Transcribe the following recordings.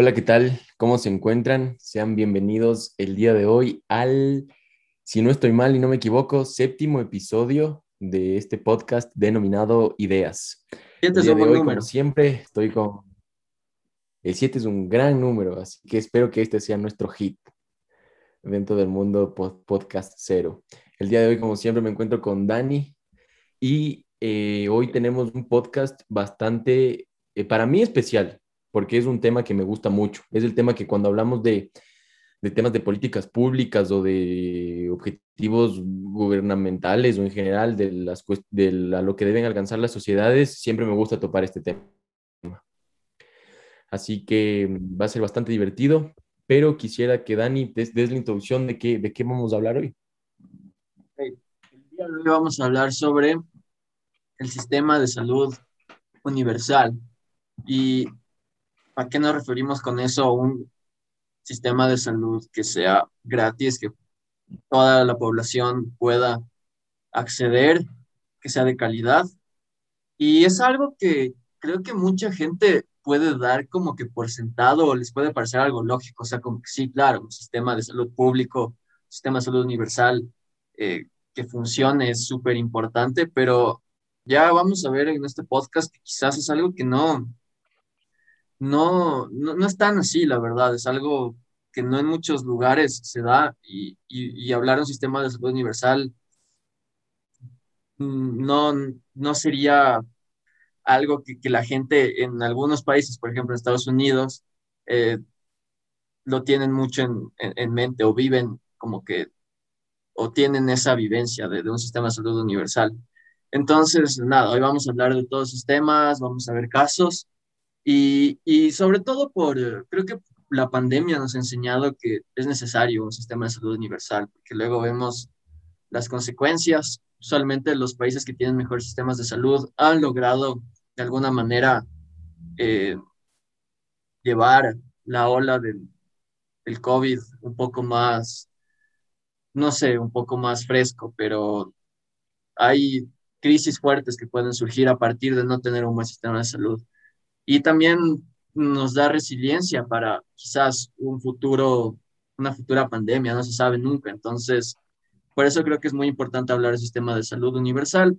Hola, ¿qué tal? ¿Cómo se encuentran? Sean bienvenidos el día de hoy al, si no estoy mal y no me equivoco, séptimo episodio de este podcast denominado Ideas. El día de hoy, como siempre, estoy con... El 7 es un gran número, así que espero que este sea nuestro hit dentro del mundo podcast cero. El día de hoy, como siempre, me encuentro con Dani y eh, hoy tenemos un podcast bastante, eh, para mí especial, porque es un tema que me gusta mucho. Es el tema que cuando hablamos de, de temas de políticas públicas o de objetivos gubernamentales o en general de, las, de lo que deben alcanzar las sociedades, siempre me gusta topar este tema. Así que va a ser bastante divertido, pero quisiera que Dani des, des la introducción de qué, de qué vamos a hablar hoy. El día de hoy vamos a hablar sobre el sistema de salud universal. ¿Y a qué nos referimos con eso? Un sistema de salud que sea gratis, que toda la población pueda acceder, que sea de calidad. Y es algo que creo que mucha gente puede dar como que por sentado o les puede parecer algo lógico. O sea, como que sí, claro, un sistema de salud público, sistema de salud universal eh, que funcione es súper importante, pero ya vamos a ver en este podcast que quizás es algo que no, no, no, no es tan así, la verdad, es algo que no en muchos lugares se da y, y, hablar de un sistema de salud universal mm, no, no sería algo que, que, la gente en algunos países, por ejemplo en Estados Unidos, eh, lo tienen mucho en, en, mente o viven como que, o tienen esa vivencia de, de, un sistema de salud universal. Entonces, nada, hoy vamos a hablar de todos esos temas, vamos a ver casos y, y sobre todo por, creo que la pandemia nos ha enseñado que es necesario un sistema de salud universal, porque luego vemos las consecuencias. Usualmente los países que tienen mejores sistemas de salud han logrado de alguna manera eh, llevar la ola del, del COVID un poco más, no sé, un poco más fresco, pero hay crisis fuertes que pueden surgir a partir de no tener un buen sistema de salud. Y también nos da resiliencia para quizás un futuro, una futura pandemia, no se sabe nunca. Entonces, por eso creo que es muy importante hablar del sistema de salud universal.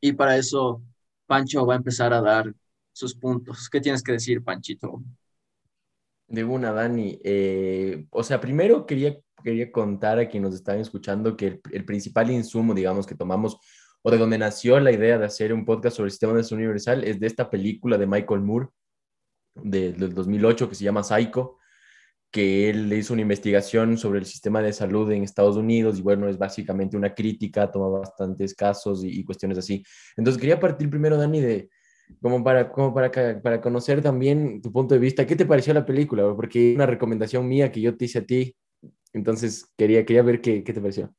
Y para eso, Pancho va a empezar a dar sus puntos. ¿Qué tienes que decir, Panchito? De una, Dani. Eh, o sea, primero quería, quería contar a quienes nos están escuchando que el, el principal insumo, digamos, que tomamos o de donde nació la idea de hacer un podcast sobre el sistema de salud universal es de esta película de Michael Moore de, del 2008 que se llama Psycho, que él hizo una investigación sobre el sistema de salud en Estados Unidos y bueno, es básicamente una crítica, toma bastantes casos y, cuestiones así. Entonces quería partir primero, Dani, de como para, como para, para conocer también tu punto de vista. ¿Qué te pareció la película? Porque una recomendación mía que yo te hice a ti, entonces quería, quería ver qué, qué te pareció.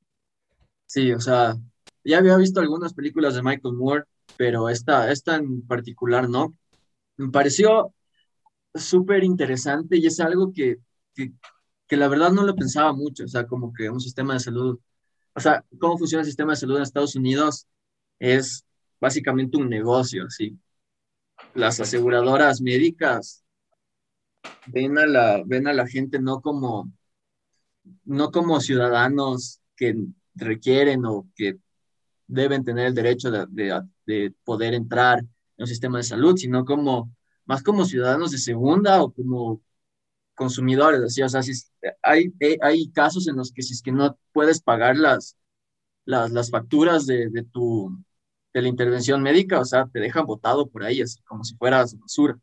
Sí, o sea, ya había visto algunas películas de Michael Moore, pero esta, esta en particular no. Me pareció súper interesante y es algo que, que, que, la verdad no lo pensaba mucho, o sea, como que un sistema de salud, o sea, cómo funciona el sistema de salud en Estados Unidos es básicamente un negocio, ¿sí? Las aseguradoras médicas ven a la, ven a la gente no como, no como ciudadanos que requieren o que deben tener el derecho de, de, de poder entrar en un sistema de salud, sino como más como ciudadanos de segunda o como consumidores, así, o sea, si hay, eh, hay casos en los que si es que no puedes pagar las, las, las facturas de, de, tu, de la intervención médica, o sea, te dejan botado por ahí, así como si fueras basura.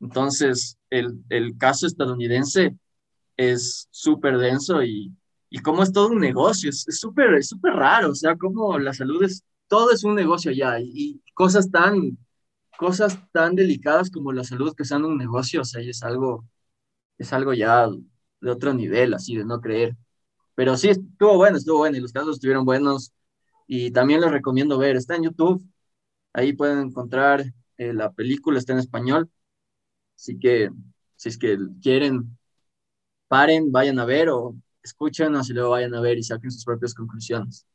Entonces, el, el caso estadounidense es súper denso y, y como es todo un negocio, es súper súper raro, o sea, como la salud es, todo es un negocio y, y cosas tan cosas tan delicadas como la salud que sean un negocio, o sea, es algo, es algo ya de otro nivel, así de no creer. Pero sí, estuvo bueno, estuvo bueno, y los casos estuvieron buenos, y también les recomiendo ver, está en YouTube, ahí pueden encontrar eh, la película, está en español, así que si es que quieren, paren, vayan a ver o escuchen o si luego vayan a ver y saquen sus propias conclusiones.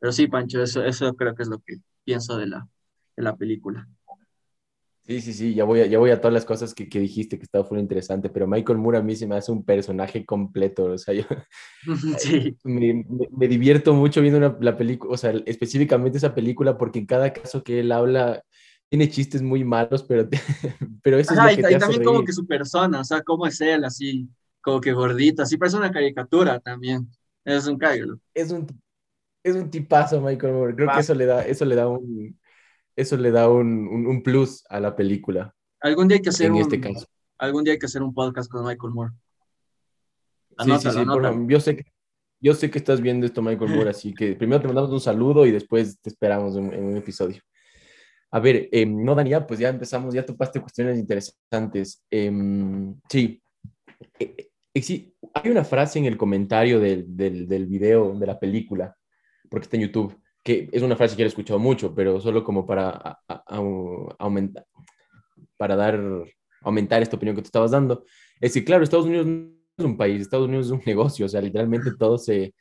Pero sí, Pancho, eso, eso creo que es lo que pienso de la, de la película. Sí, sí, sí, ya voy a, ya voy a todas las cosas que, que dijiste que estaba muy interesante, pero Michael Moore a mí se me hace un personaje completo, o sea, yo Sí, me, me- me divierto mucho viendo una- la película, o sea, específicamente esa película, porque en cada caso que él habla tiene chistes muy malos, pero, pero eso es Ajá, lo y, que ta- te y hace también como reír. que su persona, o sea, cómo es él, así, como que gordito, así parece una caricatura también. Es un cállalo. Es un, es un tipazo Michael Moore, creo que eso le da, eso le da un, eso le da un, un, un plus a la película, Algún día hay que hacer en este un, caso. algún día hay que hacer un podcast con Michael Moore. Sí, sí, sí, yo sé que, yo sé que estás viendo esto, Michael Moore, así que primero te mandamos un saludo y después te esperamos en, en un episodio. A ver, eh, no, Daniel, pues ya empezamos, ya topaste cuestiones interesantes. Em, sí, Eh, exi- hay una frase en el comentario del, del, del video, de la película, porque está en YouTube, que es una frase que he escuchado mucho, pero solo como para a- a- au- aumentar, para dar, aumentar esta opinión que tú estabas dando. Es que, claro, Estados Unidos no es un país, Estados Unidos es un negocio, o sea, literalmente todo se,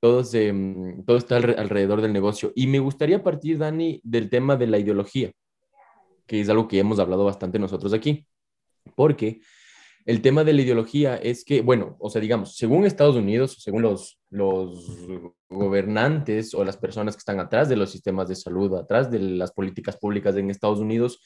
todo, se, mm, todo está alre- alrededor del negocio. Y me gustaría partir, Dani, del tema de la ideología, que es algo que hemos hablado bastante nosotros aquí, porque el tema de la ideología es que, bueno, o sea, digamos, según Estados Unidos, según los, los gobernantes o las personas que están atrás de los sistemas de salud, atrás de las políticas públicas en Estados Unidos,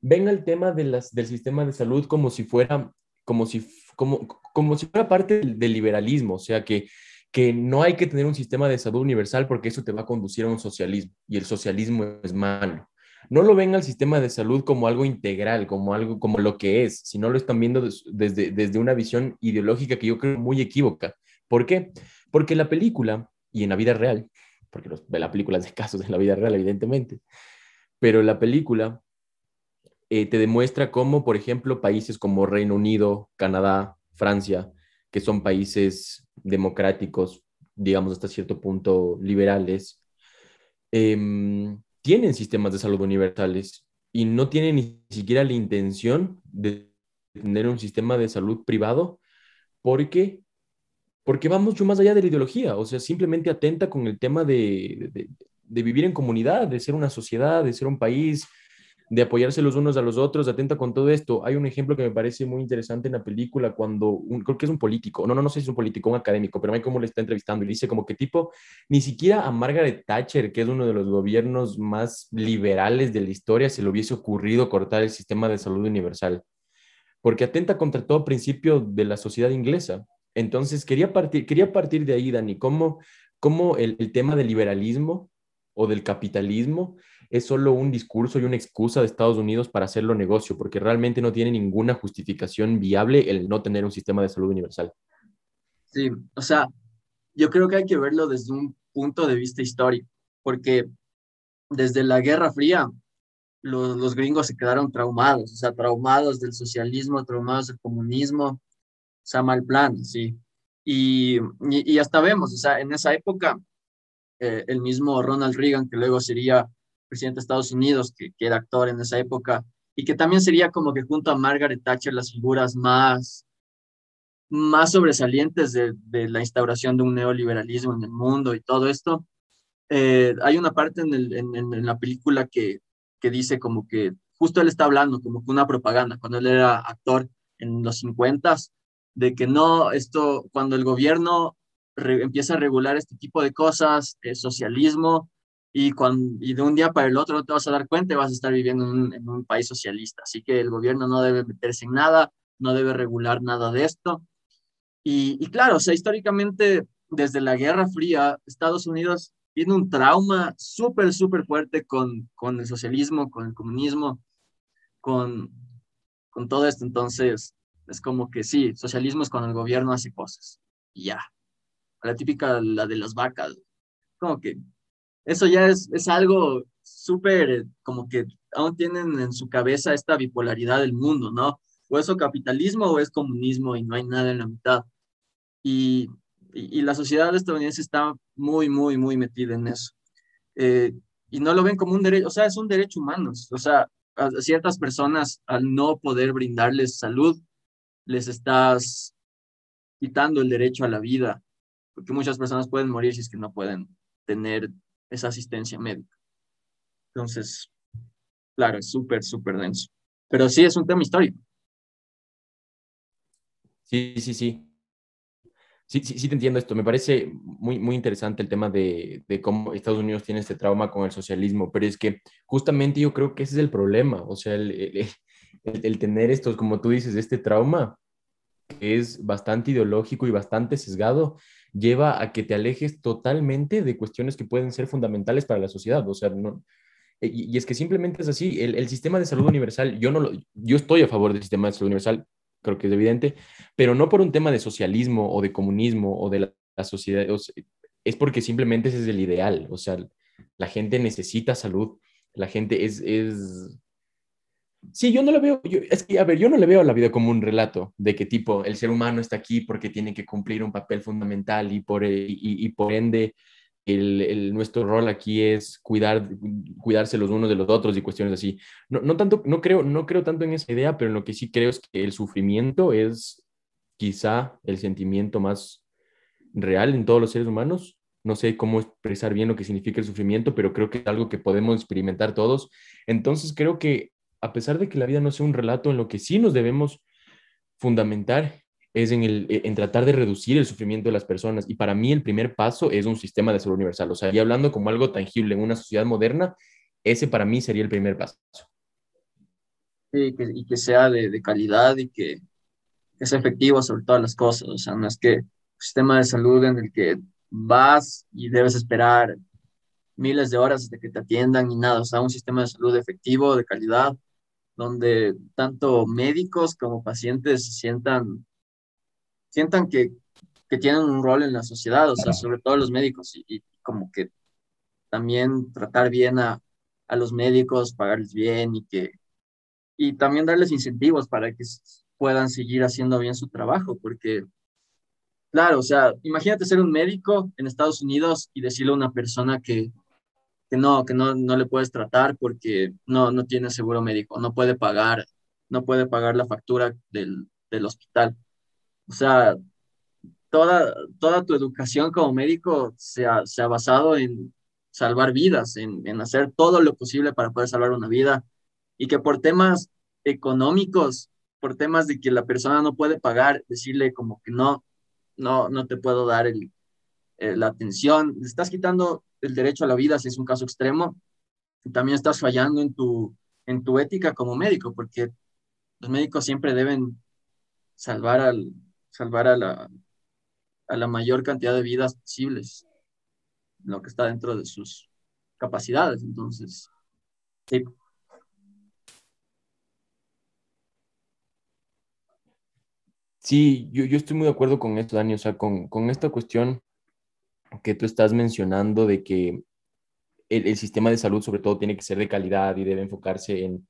ven el tema de las, del sistema de salud como si fuera, como si, como, como si fuera parte del, liberalismo, o sea, que, que no hay que tener un sistema de salud universal porque eso te va a conducir a un socialismo y el socialismo es malo no lo ven al sistema de salud como algo integral, como algo como lo que es, sino lo están viendo des, desde, desde una visión ideológica que yo creo muy equívoca. ¿Por qué? Porque la película, y en la vida real, porque la película es de casos en la vida real, evidentemente, pero la película eh, te demuestra cómo, por ejemplo, países como Reino Unido, Canadá, Francia, que son países democráticos, digamos hasta cierto punto liberales, eh, tienen sistemas de salud universales y no tienen ni siquiera la intención de tener un sistema de salud privado porque, porque va mucho más allá de la ideología, o sea, simplemente atenta con el tema de, de, de vivir en comunidad, de ser una sociedad, de ser un país, de apoyarse los unos a los otros, atenta con todo esto. Hay un ejemplo que me parece muy interesante en la película cuando, un, creo que es un político, no, no, no sé si es un político, un académico, pero hay como le está entrevistando y dice como que tipo, ni siquiera a Margaret Thatcher, que es uno de los gobiernos más liberales de la historia, se le hubiese ocurrido cortar el sistema de salud universal, porque atenta contra todo principio de la sociedad inglesa. Entonces, quería partir, quería partir de ahí, Dani, cómo, cómo el tema del liberalismo o del capitalismo es solo un discurso y una excusa de Estados Unidos para hacerlo negocio, porque realmente no tiene ninguna justificación viable el no tener un sistema de salud universal. Sí, o sea, yo creo que hay que verlo desde un punto de vista histórico, porque desde la Guerra Fría los, los gringos se quedaron traumados, o sea, traumados del socialismo, traumados del comunismo, o sea, mal plan, sí. Y, y, hasta vemos, o sea, en esa época, eh, el mismo Ronald Reagan, que luego sería presidente de Estados Unidos, que, que, era actor en esa época, y que también sería como que junto a Margaret Thatcher las figuras más, más sobresalientes de, de la instauración de un neoliberalismo en el mundo y todo esto. Eh, hay una parte en, el, en, en, la película que, que dice como que justo él está hablando como que una propaganda cuando él era actor en los 50 de que no, esto, cuando el gobierno re, empieza a regular este tipo de cosas, eh, socialismo, y, cuando, y de un día para el otro no te vas a dar cuenta y vas a estar viviendo en un, en un, país socialista. Así que el gobierno no debe meterse en nada, no debe regular nada de esto. Y, y claro, o sea, históricamente, desde la Guerra Fría, Estados Unidos tiene un trauma súper, súper fuerte con, con el socialismo, con el comunismo, con, con todo esto. Entonces, es como que sí, socialismo es cuando el gobierno hace cosas. Y ya. La típica, la de las vacas. Como que eso ya es, es algo súper, como que aún tienen en su cabeza esta bipolaridad del mundo, ¿no? O es capitalismo o es comunismo y no hay nada en la mitad. Y, y, y la sociedad estadounidense está muy, muy, muy metida en eso. Eh, y no lo ven como un derecho, o sea, es un derecho humano. O sea, a ciertas personas, al no poder brindarles salud, les estás quitando el derecho a la vida, porque muchas personas pueden morir si es que no pueden tener esa asistencia médica. Entonces, claro, es súper, súper denso. Pero sí, es un tema histórico. Sí, sí, sí. Sí, sí, sí te entiendo esto. Me parece muy, muy interesante el tema de, de, cómo Estados Unidos tiene este trauma con el socialismo, pero es que justamente yo creo que ese es el problema. O sea, el, el, el tener estos, como tú dices, este trauma que es bastante ideológico y bastante sesgado, lleva a que te alejes totalmente de cuestiones que pueden ser fundamentales para la sociedad. O sea, no, y, es que simplemente es así. El, sistema de salud universal, yo, no lo, yo estoy a favor del sistema de salud universal, creo que es evidente, pero no por un tema de socialismo o de comunismo o de la, sociedad, o es porque simplemente ese es el ideal. O sea, la gente necesita salud, la gente es Sí, yo no lo veo, yo, es que, a ver, yo no le veo a la vida como un relato de que tipo el ser humano está aquí porque tiene que cumplir un papel fundamental y por, y, y por ende el, el, nuestro rol aquí es cuidar, cuidarse los unos de los otros y cuestiones así. No, no, tanto, no, creo, no creo tanto en esa idea, pero en lo que sí creo es que el sufrimiento es quizá el sentimiento más real en todos los seres humanos. No sé cómo expresar bien lo que significa el sufrimiento, pero creo que es algo que podemos experimentar todos. Entonces creo que a pesar de que la vida no sea un relato, en lo que sí nos debemos fundamentar es en, el, en tratar de reducir el sufrimiento de las personas. Y para mí el primer paso es un sistema de salud universal. O sea, y hablando como algo tangible en una sociedad moderna, ese para mí sería el primer paso. Sí, y que sea de, calidad y que, que, sea efectivo sobre todas las cosas. O sea, no es que sistema de salud en el que vas y debes esperar miles de horas de que te atiendan y nada. O sea, un sistema de salud efectivo, de calidad, donde tanto médicos como pacientes sientan, sientan que, que tienen un rol en la sociedad, o sea, sobre todo los médicos, y, y como que también tratar bien a, a, los médicos, pagarles bien y que y también darles incentivos para que puedan seguir haciendo bien su trabajo, porque claro, o sea, imagínate ser un médico en Estados Unidos y decirle a una persona que que no, que no, no le puedes tratar porque no, no tiene seguro médico, no puede pagar, no puede pagar la factura del, del hospital. O sea, toda, toda tu educación como médico se ha, se ha basado en salvar vidas, en, en hacer todo lo posible para poder salvar una vida y que por temas económicos, por temas de que la persona no puede pagar, decirle como que no, no, no te puedo dar el, eh, la atención, estás quitando el derecho a la vida si es un caso extremo, también estás fallando en tu, en tu ética como médico, porque los médicos siempre deben salvar, al, salvar a, la, a la mayor cantidad de vidas posibles, lo que está dentro de sus capacidades. Entonces, sí. Sí, yo, yo, estoy muy de acuerdo con esto, Dani, o sea, con, con esta cuestión que tú estás mencionando de que el, el, sistema de salud sobre todo tiene que ser de calidad y debe enfocarse en,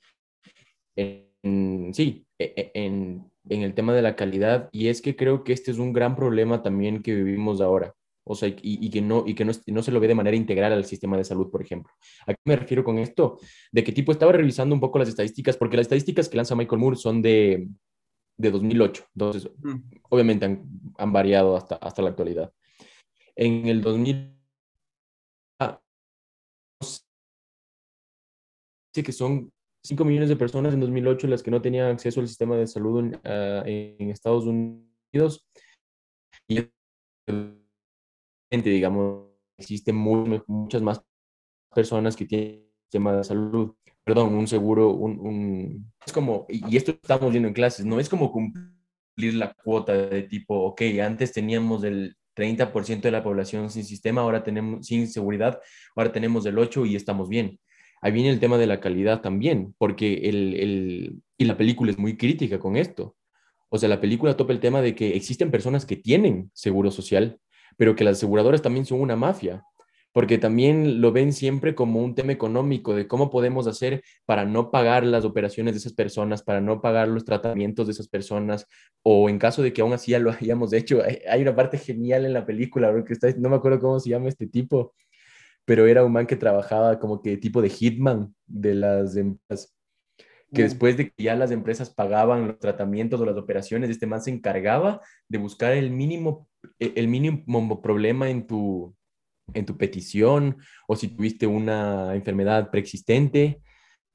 en sí, e, e, en, en, el tema de la calidad. Y es que creo que este es un gran problema también que vivimos ahora. O sea, y, y que, no, y que no, no, se lo ve de manera integral al sistema de salud, por ejemplo. ¿A qué me refiero con esto? De que tipo estaba revisando un poco las estadísticas, porque las estadísticas que lanza Michael Moore son de, de 2008. Entonces, mm. obviamente han, han variado hasta, hasta la actualidad. En el 2000, que son 5 millones de personas en 2008 las que no tenían acceso al sistema de salud en, uh, en Estados Unidos. Y digamos, existen muy, muchas más personas que tienen sistema de salud, perdón, un seguro, un, un, es como, y esto estamos viendo en clases, no es como cumplir la cuota de tipo, ok, antes teníamos el 30% de la población sin sistema, ahora tenemos sin seguridad, ahora tenemos el 8 y estamos bien. Ahí viene el tema de la calidad también, porque el, el, y la película es muy crítica con esto. O sea, la película topa el tema de que existen personas que tienen seguro social, pero que las aseguradoras también son una mafia porque también lo ven siempre como un tema económico de cómo podemos hacer para no pagar las operaciones de esas personas, para no pagar los tratamientos de esas personas, o en caso de que aún así ya lo hayamos hecho, hay una parte genial en la película, porque está, no me acuerdo cómo se llama este tipo, pero era un man que trabajaba como que tipo de hitman de las empresas, que después de que ya las empresas pagaban los tratamientos o las operaciones, este man se encargaba de buscar el mínimo, el mínimo problema en tu, en tu petición o si tuviste una enfermedad preexistente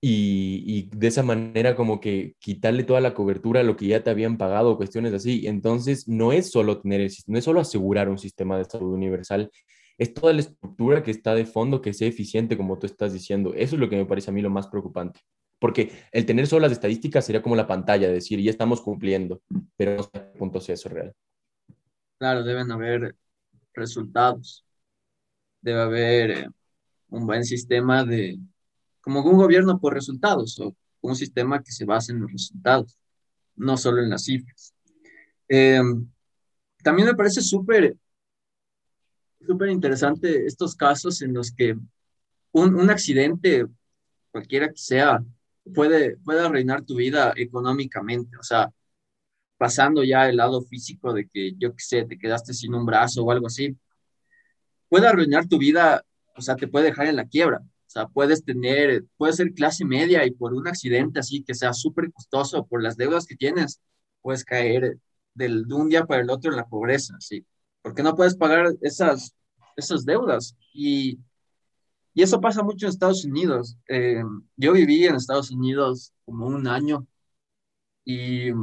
y, de esa manera como que quitarle toda la cobertura a lo que ya te habían pagado, cuestiones así. Entonces, no es solo tener el, no es solo asegurar un sistema de salud universal, es toda la estructura que está de fondo que sea eficiente, como tú estás diciendo. Eso es lo que me parece a mí lo más preocupante. Porque el tener solo las estadísticas sería como la pantalla, decir, ya estamos cumpliendo, pero no sé qué punto sea eso real. Claro, deben haber resultados. Debe haber eh, un buen sistema de, como un gobierno por resultados o un sistema que se base en los resultados, no solo en las cifras. Em, también me parece súper, súper interesante estos casos en los que un, un, accidente, cualquiera que sea, puede, puede arruinar tu vida económicamente, o sea, pasando ya el lado físico de que, yo qué sé, te quedaste sin un brazo o algo así, puede arruinar tu vida, o sea, te puede dejar en la quiebra. O sea, puedes tener, puedes ser clase media y por un accidente así que sea súper costoso, por las deudas que tienes, puedes caer del, de un día para el otro en la pobreza, ¿sí? Porque no puedes pagar esas, esas deudas. Y, y eso pasa mucho en Estados Unidos. Eh, yo viví en Estados Unidos como un año y, y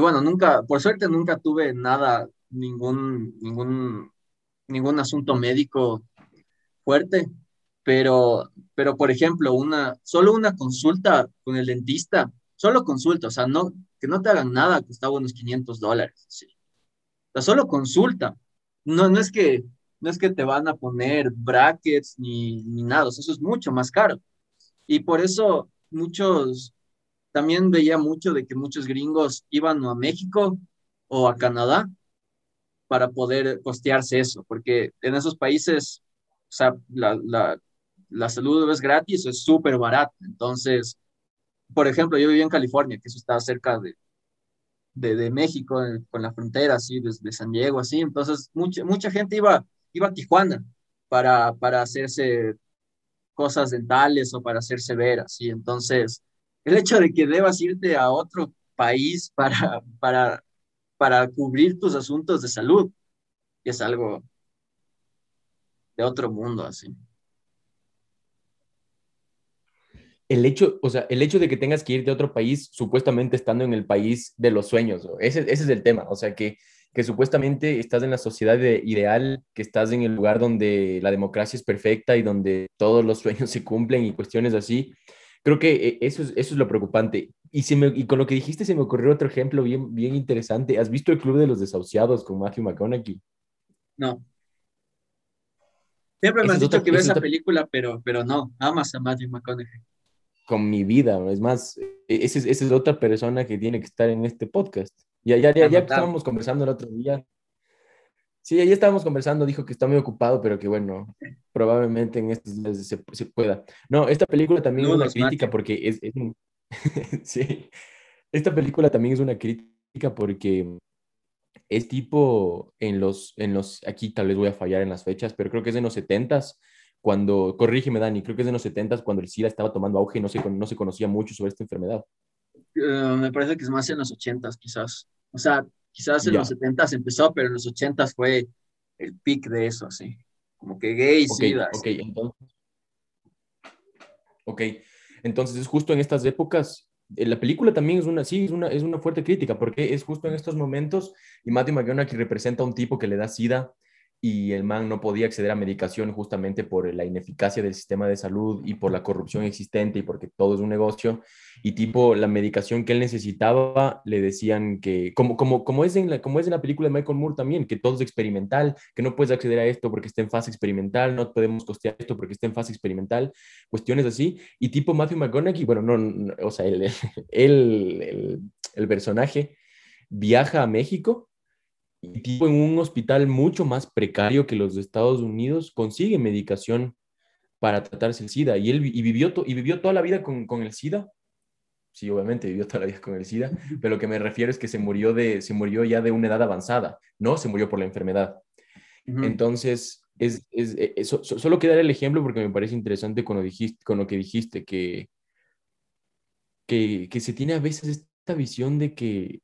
bueno, nunca, por suerte nunca tuve nada, ningún, ningún, ningún asunto médico fuerte pero, pero por ejemplo, una, solo una consulta con el dentista, solo consulta, o sea, no, que no te hagan nada, costaba unos 500 dólares, sí. O sea, solo consulta. No, no es que, no es que te van a poner brackets ni, ni nada, eso es mucho más caro. Y por eso muchos, también veía mucho de que muchos gringos iban a México o a Canadá para poder costearse eso, porque en esos países, o sea, la, la, la salud es gratis, es súper barato. Entonces, por ejemplo, yo vivía en California, que eso está cerca de, de, México, con la frontera, así, desde San Diego, así. Entonces, mucha, mucha gente iba, iba a Tijuana para, para hacerse cosas dentales o para hacerse ver, así. Entonces, el hecho de que debas irte a otro país para, para, para cubrir tus asuntos de salud es algo de otro mundo, así. el hecho, o sea, el hecho de que tengas que irte a otro país, supuestamente estando en el país de los sueños, ese, ese es el tema, o sea, que, que supuestamente estás en la sociedad ideal, que estás en el lugar donde la democracia es perfecta y donde todos los sueños se cumplen y cuestiones así. Creo que eh, eso es, eso es lo preocupante. Y, se me, y con lo que dijiste se me ocurrió otro ejemplo bien, bien interesante. ¿Has visto el Club de los Desahuciados con Matthew McConaughey? No. Siempre me has dicho que ves esa película, pero, pero no, amas a Matthew McConaughey con mi vida. Es más, e-, esa es, es otra persona que tiene que estar en este podcast. Ya, ya, ya, ya estábamos conversando el otro día. Sí, ya estábamos conversando, dijo que está muy ocupado, pero que bueno, probablemente en estos días se, pueda. No, esta película también es una crítica porque es, es sí, esta película también es una crítica porque es tipo en los, en los, aquí tal vez voy a fallar en las fechas, pero creo que es en los setentas, cuando, corrígeme Dani, creo que es de los 70 cuando el SIDA estaba tomando auge y no se, no se conocía mucho sobre esta enfermedad. Eh, me parece que es más en los 80 quizás. O sea, quizás en los 70 empezó, pero en los 80 fue el pic de eso, así. Como que gay, SIDA. Ok, entonces. Ok, entonces es justo en estas épocas eh, la película también es una, sí, es una, es una fuerte crítica, porque es justo en estos momentos, y Matthew McConaughey representa a un tipo que le da SIDA y el man no podía acceder a medicación justamente por la ineficacia del sistema de salud y por la corrupción existente y porque todo es un negocio. Y tipo, la medicación que él necesitaba, le decían que, como, como, como, es en la, como es en la película de Michael Moore también, que todo es experimental, que no puedes acceder a esto porque está en fase experimental, no podemos costear esto porque está en fase experimental, cuestiones así. Y tipo Matthew McConaughey, bueno, no, o sea, el, el, el personaje viaja a México y tipo en un hospital mucho más precario que los de Estados Unidos, consigue medicación para tratarse el SIDA. Y él y vivió, y vivió toda la vida con, con, el SIDA. Sí, obviamente vivió toda la vida con el SIDA, pero lo que me refiero es que se murió, de, se murió ya de una edad avanzada, no se murió por la enfermedad. Entonces, es, es, e, solo queda el ejemplo porque me parece interesante con lo, dijiste, con lo que dijiste, que, que, que se tiene a veces esta visión de que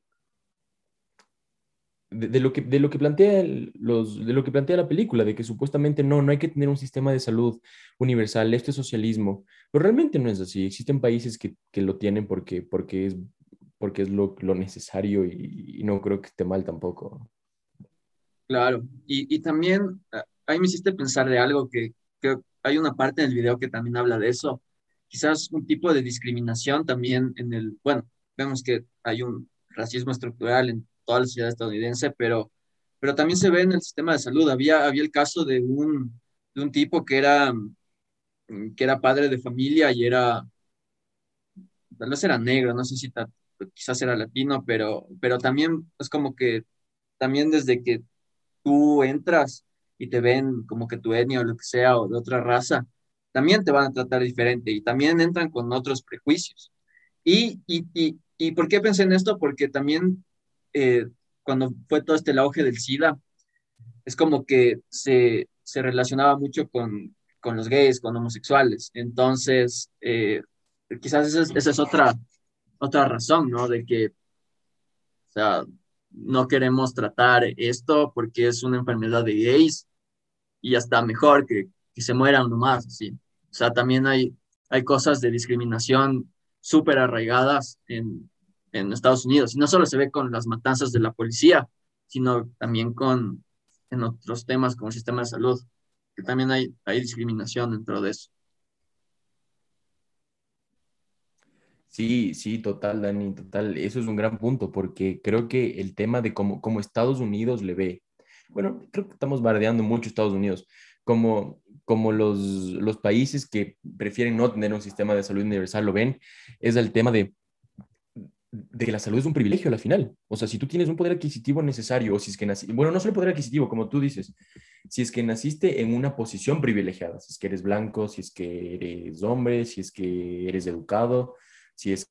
de, lo que, de, lo que plantea los, de lo que plantea la película, de que supuestamente no, no hay que tener un sistema de salud universal, esto es socialismo, pero realmente no es así. Existen países que, que lo tienen porque, porque es, porque es lo, lo necesario y, no creo que esté mal tampoco. Claro, y, y también ahí me hiciste pensar de algo que, que hay una parte del video que también habla de eso, quizás un tipo de discriminación también en el, bueno, vemos que hay un racismo estructural en toda la sociedad estadounidense, pero, pero también se ve en el sistema de salud. Había, había el caso de un, de un tipo que era, que era padre de familia y era, tal vez era negro, no sé si quizás era latino, pero, pero también es como que, también desde que tú entras y te ven como que tu etnia o lo que sea o de otra raza, también te van a tratar diferente y también entran con otros prejuicios. Y, y, y, y ¿por qué pensé en esto? Porque también eh, cuando fue todo este auge del SIDA, es como que se, se relacionaba mucho con, con, los gays, con homosexuales. Entonces, eh, quizás esa es, esa es, otra, otra razón, ¿no? De que, o sea, no queremos tratar esto porque es una enfermedad de gays y ya está mejor que, que se mueran nomás, así. O sea, también hay, hay cosas de discriminación súper arraigadas en, en Estados Unidos. Y no solo se ve con las matanzas de la policía, sino también con en otros temas como el sistema de salud, que también hay, hay discriminación dentro de eso. Sí, sí, total, Dani, total. Eso es un gran punto, porque creo que el tema de cómo, cómo Estados Unidos le ve, bueno, creo que estamos bardeando mucho Estados Unidos, como, como los, los países que prefieren no tener un sistema de salud universal lo ven, es el tema de de que la salud es un privilegio a la final. O sea, si tú tienes un poder adquisitivo necesario, o si es que naciste, bueno, no solo poder adquisitivo, como tú dices, si es que naciste en una posición privilegiada, si es que eres blanco, si es que eres hombre, si es que eres educado, si es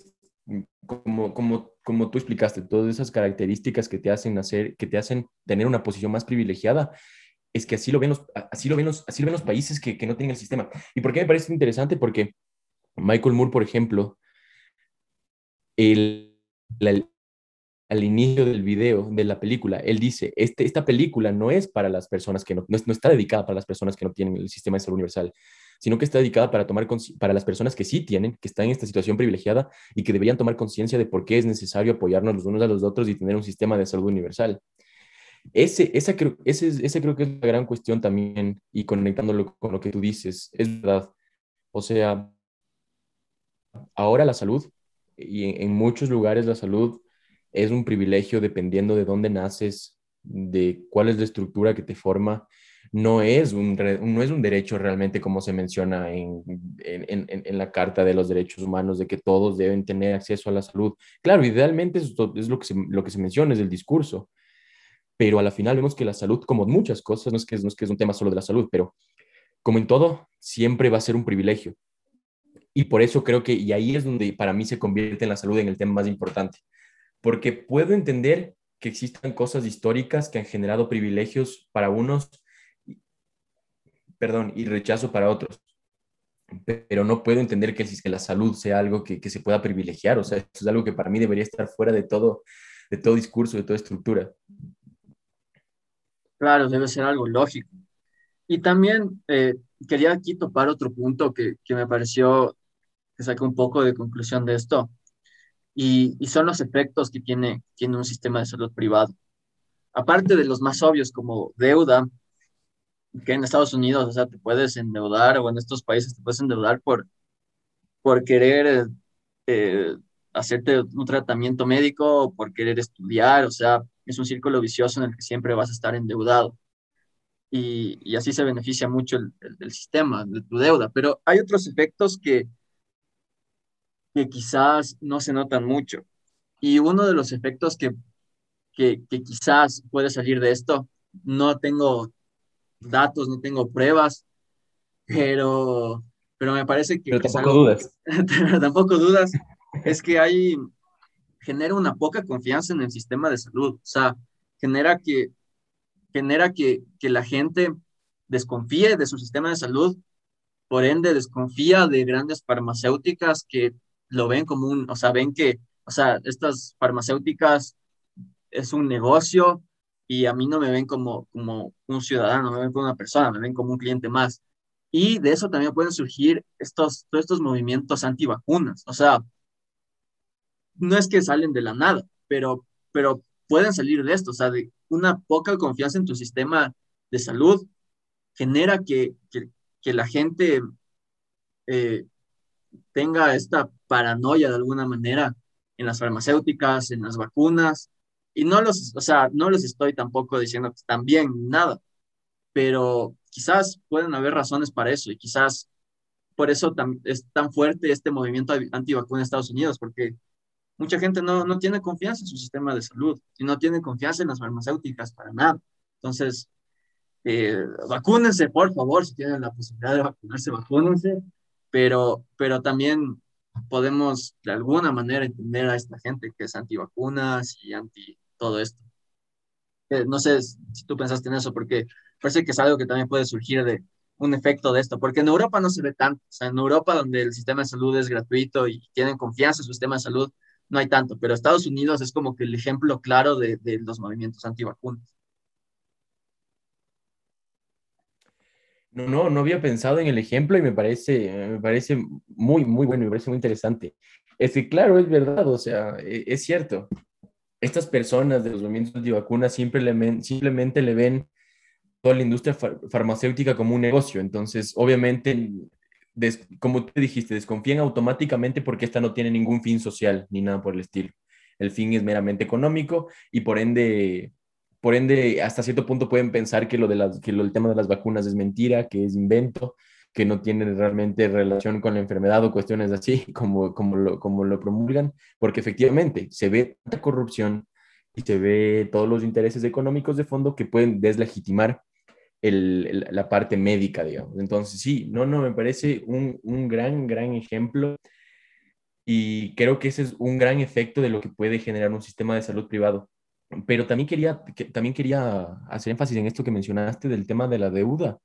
como, como, como tú explicaste, todas esas características que te hacen hacer, que te hacen tener una posición más privilegiada, es que así lo ven los, así lo ven los, así lo ven los países que, que no tienen el sistema. ¿Y por qué me parece interesante? Porque Michael Moore, por ejemplo, el, al inicio del video, de la película, él dice, este, esta película no es para las personas que no, no, está dedicada para las personas que no tienen el sistema de salud universal, sino que está dedicada para, tomar para las personas que sí tienen, que están en esta situación privilegiada y que deberían tomar conciencia de por qué es necesario apoyarnos los unos a los otros y tener un sistema de salud universal. Ese, esa, creo, ese, ese creo que es la gran cuestión también y conectándolo con lo que tú dices, es verdad. O sea, ahora la salud y en, muchos lugares la salud es un privilegio dependiendo de dónde naces, de cuál es la estructura que te forma. No es un, no es un derecho realmente como se menciona en, en, en, la Carta de los Derechos Humanos, de que todos deben tener acceso a la salud. Claro, idealmente es lo, que se, lo que se menciona, es el discurso, pero a la final vemos que la salud, como muchas cosas, no es que, no es que es un tema solo de la salud, pero como en todo, siempre va a ser un privilegio. Y por eso creo que, y ahí es donde para mí se convierte en la salud en el tema más importante, porque puedo entender que existan cosas históricas que han generado privilegios para unos, perdón, y rechazo para otros, pero no puedo entender que, que la salud sea algo que, que, se pueda privilegiar, o sea, eso es algo que para mí debería estar fuera de todo, de todo discurso, de toda estructura. Claro, debe ser algo lógico. Y también eh, quería aquí topar otro punto que, que me pareció saque un poco de conclusión de esto, y, y, son los efectos que tiene, tiene un sistema de salud privado. Aparte de los más obvios como deuda, que en Estados Unidos, o sea, te puedes endeudar o en estos países te puedes endeudar por, por querer eh, hacerte un tratamiento médico o por querer estudiar, o sea, es un círculo vicioso en el que siempre vas a estar endeudado. Y, y así se beneficia mucho el, el, el, sistema de tu deuda. Pero hay otros efectos que, que quizás no se notan mucho. Y uno de los efectos que, que, que quizás puede salir de esto, no tengo datos, no tengo pruebas, pero, pero me parece que... Pero tampoco dudas. tampoco dudas, es que hay, genera una poca confianza en el sistema de salud, o sea, genera que, genera que, que la gente desconfíe de su sistema de salud, por ende desconfía de grandes farmacéuticas que lo ven como un, o sea, ven que, o sea, estas farmacéuticas es un negocio y a mí no me ven como, como un ciudadano, me ven como una persona, me ven como un cliente más. Y de eso también pueden surgir estos, todos estos movimientos antivacunas. O sea, no es que salen de la nada, pero, pero pueden salir de esto. O sea, de una poca confianza en tu sistema de salud genera que, que, la gente eh, tenga esta paranoia de alguna manera en las farmacéuticas, en las vacunas, y no los, o sea, no los estoy tampoco diciendo que están bien, nada, pero quizás pueden haber razones para eso y quizás por eso es tan fuerte este movimiento antivacuna en Estados Unidos, porque mucha gente no, no tiene confianza en su sistema de salud y no tiene confianza en las farmacéuticas para nada. Entonces, eh, vacúnense, por favor, si tienen la posibilidad de vacunarse, vacúnense, pero, pero también podemos de alguna manera entender a esta gente que es antivacunas y anti todo esto. Eh, no sé si tú pensaste en eso, porque parece que es algo que también puede surgir de un efecto de esto, porque en Europa no se ve tanto, o sea, en Europa donde el sistema de salud es gratuito y tienen confianza en su sistema de salud, no hay tanto, pero Estados Unidos es como que el ejemplo claro de, de los movimientos antivacunas. No, no, no había pensado en el ejemplo y me parece, me parece muy, muy bueno, me parece muy interesante. Es que, claro, es verdad, o sea, e, es cierto estas personas de los movimientos antivacunas siempre le simplemente le ven toda la industria farmacéutica como un negocio. Entonces, obviamente, como te dijiste, desconfían automáticamente porque esta no tiene ningún fin social ni nada por el estilo. El fin es meramente económico y por ende, por ende, hasta cierto punto pueden pensar que lo de las, que el tema de las vacunas es mentira, que es invento que no tienen realmente relación con la enfermedad o cuestiones así como, como, lo, como lo promulgan, porque efectivamente se ve tanta corrupción y se ve todos los intereses económicos de fondo que pueden deslegitimar el, la parte médica, digamos. Entonces, sí, no, no, me parece un, un gran, gran ejemplo y creo que ese es un gran efecto de lo que puede generar un sistema de salud privado. Pero también quería, también quería hacer énfasis en esto que mencionaste del tema de la deuda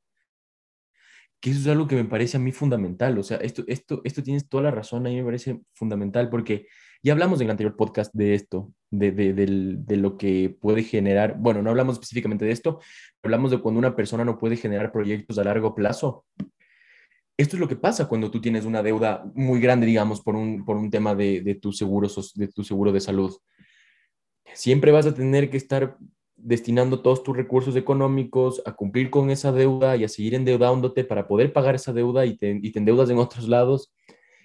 que eso es algo que me parece a mí fundamental. O sea, esto, esto, esto tienes toda la razón, a mí me parece fundamental porque ya hablamos en el anterior podcast de esto, de, de, de, lo que puede generar, bueno, no hablamos específicamente de esto, hablamos de cuando una persona no puede generar proyectos a largo plazo. Esto es lo que pasa cuando tú tienes una deuda muy grande, digamos, por un, por un tema de, de, tu seguro, de tu seguro de salud. Siempre vas a tener que estar destinando todos tus recursos económicos a cumplir con esa deuda y a seguir endeudándote para poder pagar esa deuda y te, y te endeudas en otros lados.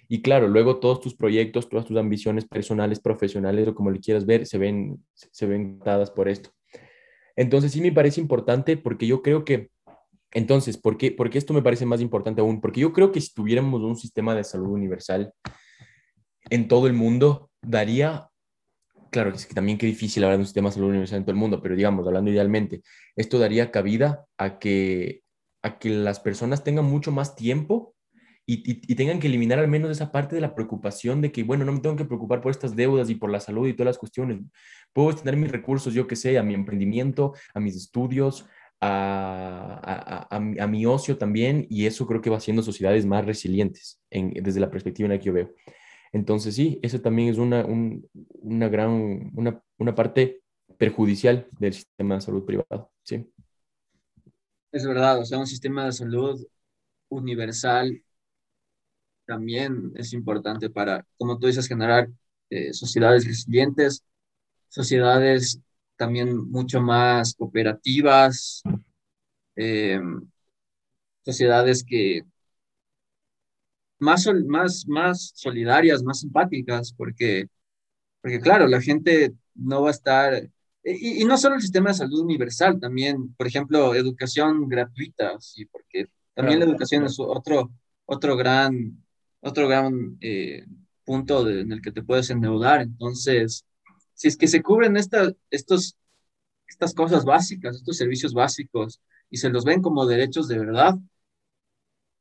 Y claro, luego todos tus proyectos, todas tus ambiciones personales, profesionales o como le quieras ver, se ven, se ven dadas por esto. Entonces sí me parece importante porque yo creo que, entonces, ¿por qué, porque esto me parece más importante aún? Porque yo creo que si tuviéramos un sistema de salud universal en todo el mundo, daría claro, que también qué difícil hablar de un sistema de salud universal en todo el mundo, pero digamos, hablando idealmente, esto daría cabida a que, a que las personas tengan mucho más tiempo y, tengan que eliminar al menos esa parte de la preocupación de que, bueno, no me tengo que preocupar por estas deudas y por la salud y todas las cuestiones. Puedo tener mis recursos, yo que sé, a mi emprendimiento, a mis estudios, a, a, a, mi ocio también, y eso creo que va haciendo sociedades más resilientes desde la perspectiva en la que yo veo. Entonces sí, eso también es una, una gran, una, una, parte perjudicial del sistema de salud privado, sí. Es verdad, o sea, un sistema de salud universal también es importante para, como tú dices, generar eh, sociedades resilientes, sociedades también mucho más cooperativas, eh, sociedades que más, más, más solidarias, más simpáticas, porque, porque claro, la gente no va a estar, y, no solo el sistema de salud universal, también, por ejemplo, educación gratuita, sí, porque también la educación es otro, otro gran, otro gran eh, punto en el que te puedes endeudar. Entonces, si es que se cubren estas estos, estas cosas básicas, estos servicios básicos, y se los ven como derechos de verdad,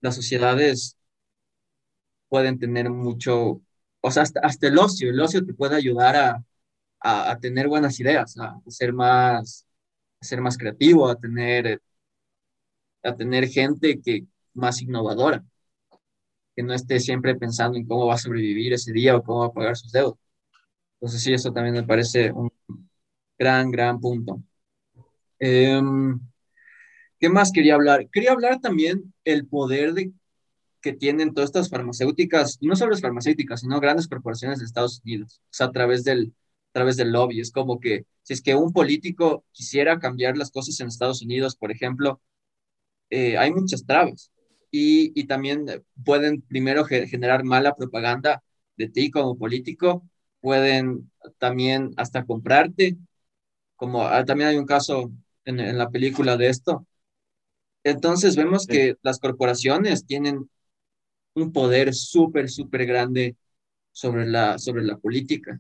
las sociedades pueden tener mucho, o sea, hasta, hasta el ocio, el ocio te puede ayudar a, a, tener buenas ideas, a, ser más, ser más creativo, a tener, a tener gente que más innovadora, que no esté siempre pensando en cómo va a sobrevivir ese día o cómo va a pagar sus deudas. Entonces sí, eso también me parece un gran, gran punto. Em, ¿Qué más quería hablar? Quería hablar también el poder de, que tienen todas estas farmacéuticas, no solo las farmacéuticas, sino grandes corporaciones de Estados Unidos, o sea, a través del, a través del lobby. Es como que si es que un político quisiera cambiar las cosas en Estados Unidos, por ejemplo, eh, hay muchas trabas y, y también pueden primero generar mala propaganda de ti como político, pueden también hasta comprarte, como ah, también hay un caso en, en la película de esto. Entonces vemos que las corporaciones tienen un poder súper, súper grande sobre la, sobre la política.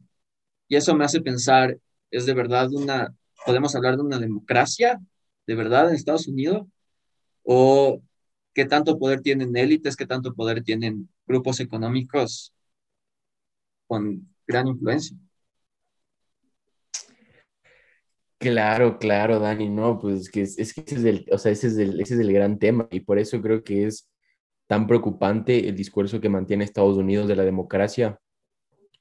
Y eso me hace pensar, ¿es de verdad una, podemos hablar de una democracia de verdad en Estados Unidos? ¿O qué tanto poder tienen élites, qué tanto poder tienen grupos económicos con gran influencia? Claro, claro, Dani, no, pues que es, que ese es el, o sea, ese es el, ese es el gran tema y por eso creo que es tan preocupante el discurso que mantiene Estados Unidos de la democracia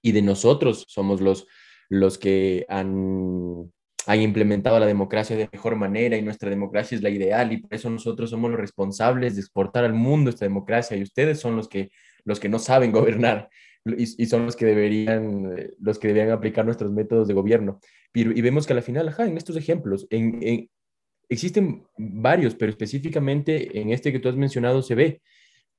y de nosotros somos los, los que han, han implementado la democracia de mejor manera y nuestra democracia es la ideal y por eso nosotros somos los responsables de exportar al mundo esta democracia y ustedes son los que, los que no saben gobernar y, y son los que deberían los que deberían aplicar nuestros métodos de gobierno. Y, y vemos que al final, ajá, en estos ejemplos, en, en, existen varios, pero específicamente en este que tú has mencionado se ve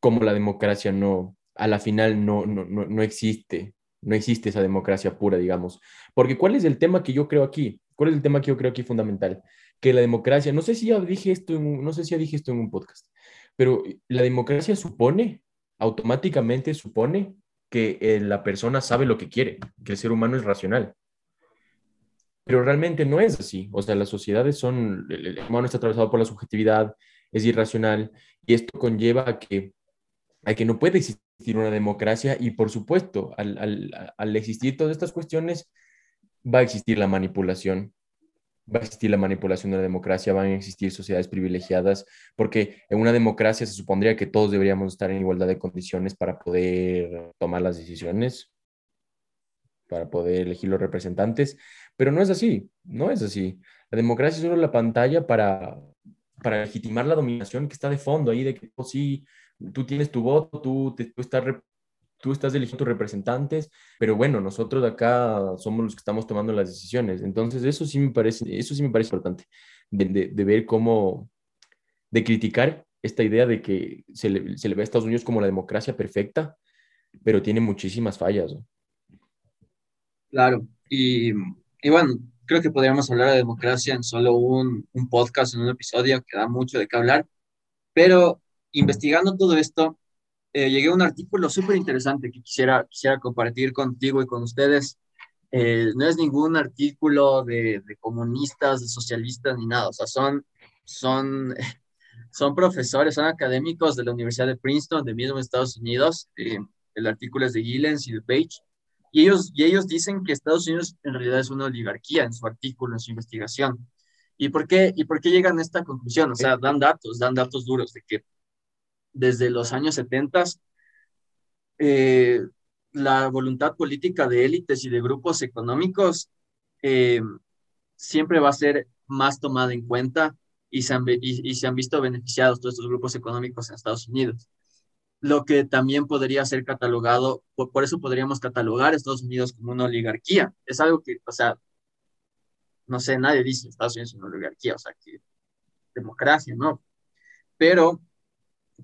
como la democracia no, a la final no, no, no, existe, no existe esa democracia pura, digamos. Porque ¿cuál es el tema que yo creo aquí? ¿Cuál es el tema que yo creo aquí fundamental? Que la democracia, no sé si ya dije esto en, no sé si ya dije esto en un podcast, pero la democracia supone, automáticamente supone que eh, la persona sabe lo que quiere, que el ser humano es racional. Pero realmente no es así. O sea, las sociedades son, el humano está atravesado por la subjetividad, es irracional, y esto conlleva a que a que no puede existir una democracia y por supuesto, al, existir todas estas cuestiones, va a existir la manipulación, va a existir la manipulación de la democracia, van a existir sociedades privilegiadas, porque en una democracia se supondría que todos deberíamos estar en igualdad de condiciones para poder tomar las decisiones, para poder elegir los representantes, pero no es así, no es así. La democracia es solo la pantalla para, para legitimar la dominación que está de fondo ahí, de que oh, sí, tú tienes tu voto, tú, tú, estás, tú estás eligiendo tus representantes, pero bueno, nosotros de acá somos los que estamos tomando las decisiones. Entonces, eso sí me parece, eso sí me parece importante, de, de, ver cómo, de criticar esta idea de que se le, se le, ve a Estados Unidos como la democracia perfecta, pero tiene muchísimas fallas. Claro, y, y, bueno, creo que podríamos hablar de democracia en solo un, un podcast, en un episodio, que da mucho de qué hablar, pero investigando todo esto, eh, llegué a un artículo súper interesante que quisiera, quisiera compartir contigo y con ustedes. Eh, no es ningún artículo de, comunistas, de socialistas, ni nada. O sea, son, son, son profesores, son académicos de la Universidad de Princeton, de mismo Estados Unidos. Eh, el artículo es de Gillens y de Page. Y ellos, y ellos dicen que Estados Unidos en realidad es una oligarquía en su artículo, en su investigación. ¿Y por qué, y por qué llegan a esta conclusión? O sea, dan datos, dan datos duros de que desde los años 70, eh, la voluntad política de élites y de grupos económicos eh, siempre va a ser más tomada en cuenta y se, han, y, se han visto beneficiados todos estos grupos económicos en Estados Unidos. Lo que también podría ser catalogado, por, por eso podríamos catalogar a Estados Unidos como una oligarquía. Es algo que, o sea, no sé, nadie dice Estados Unidos es una oligarquía, o sea, que democracia, ¿no? Pero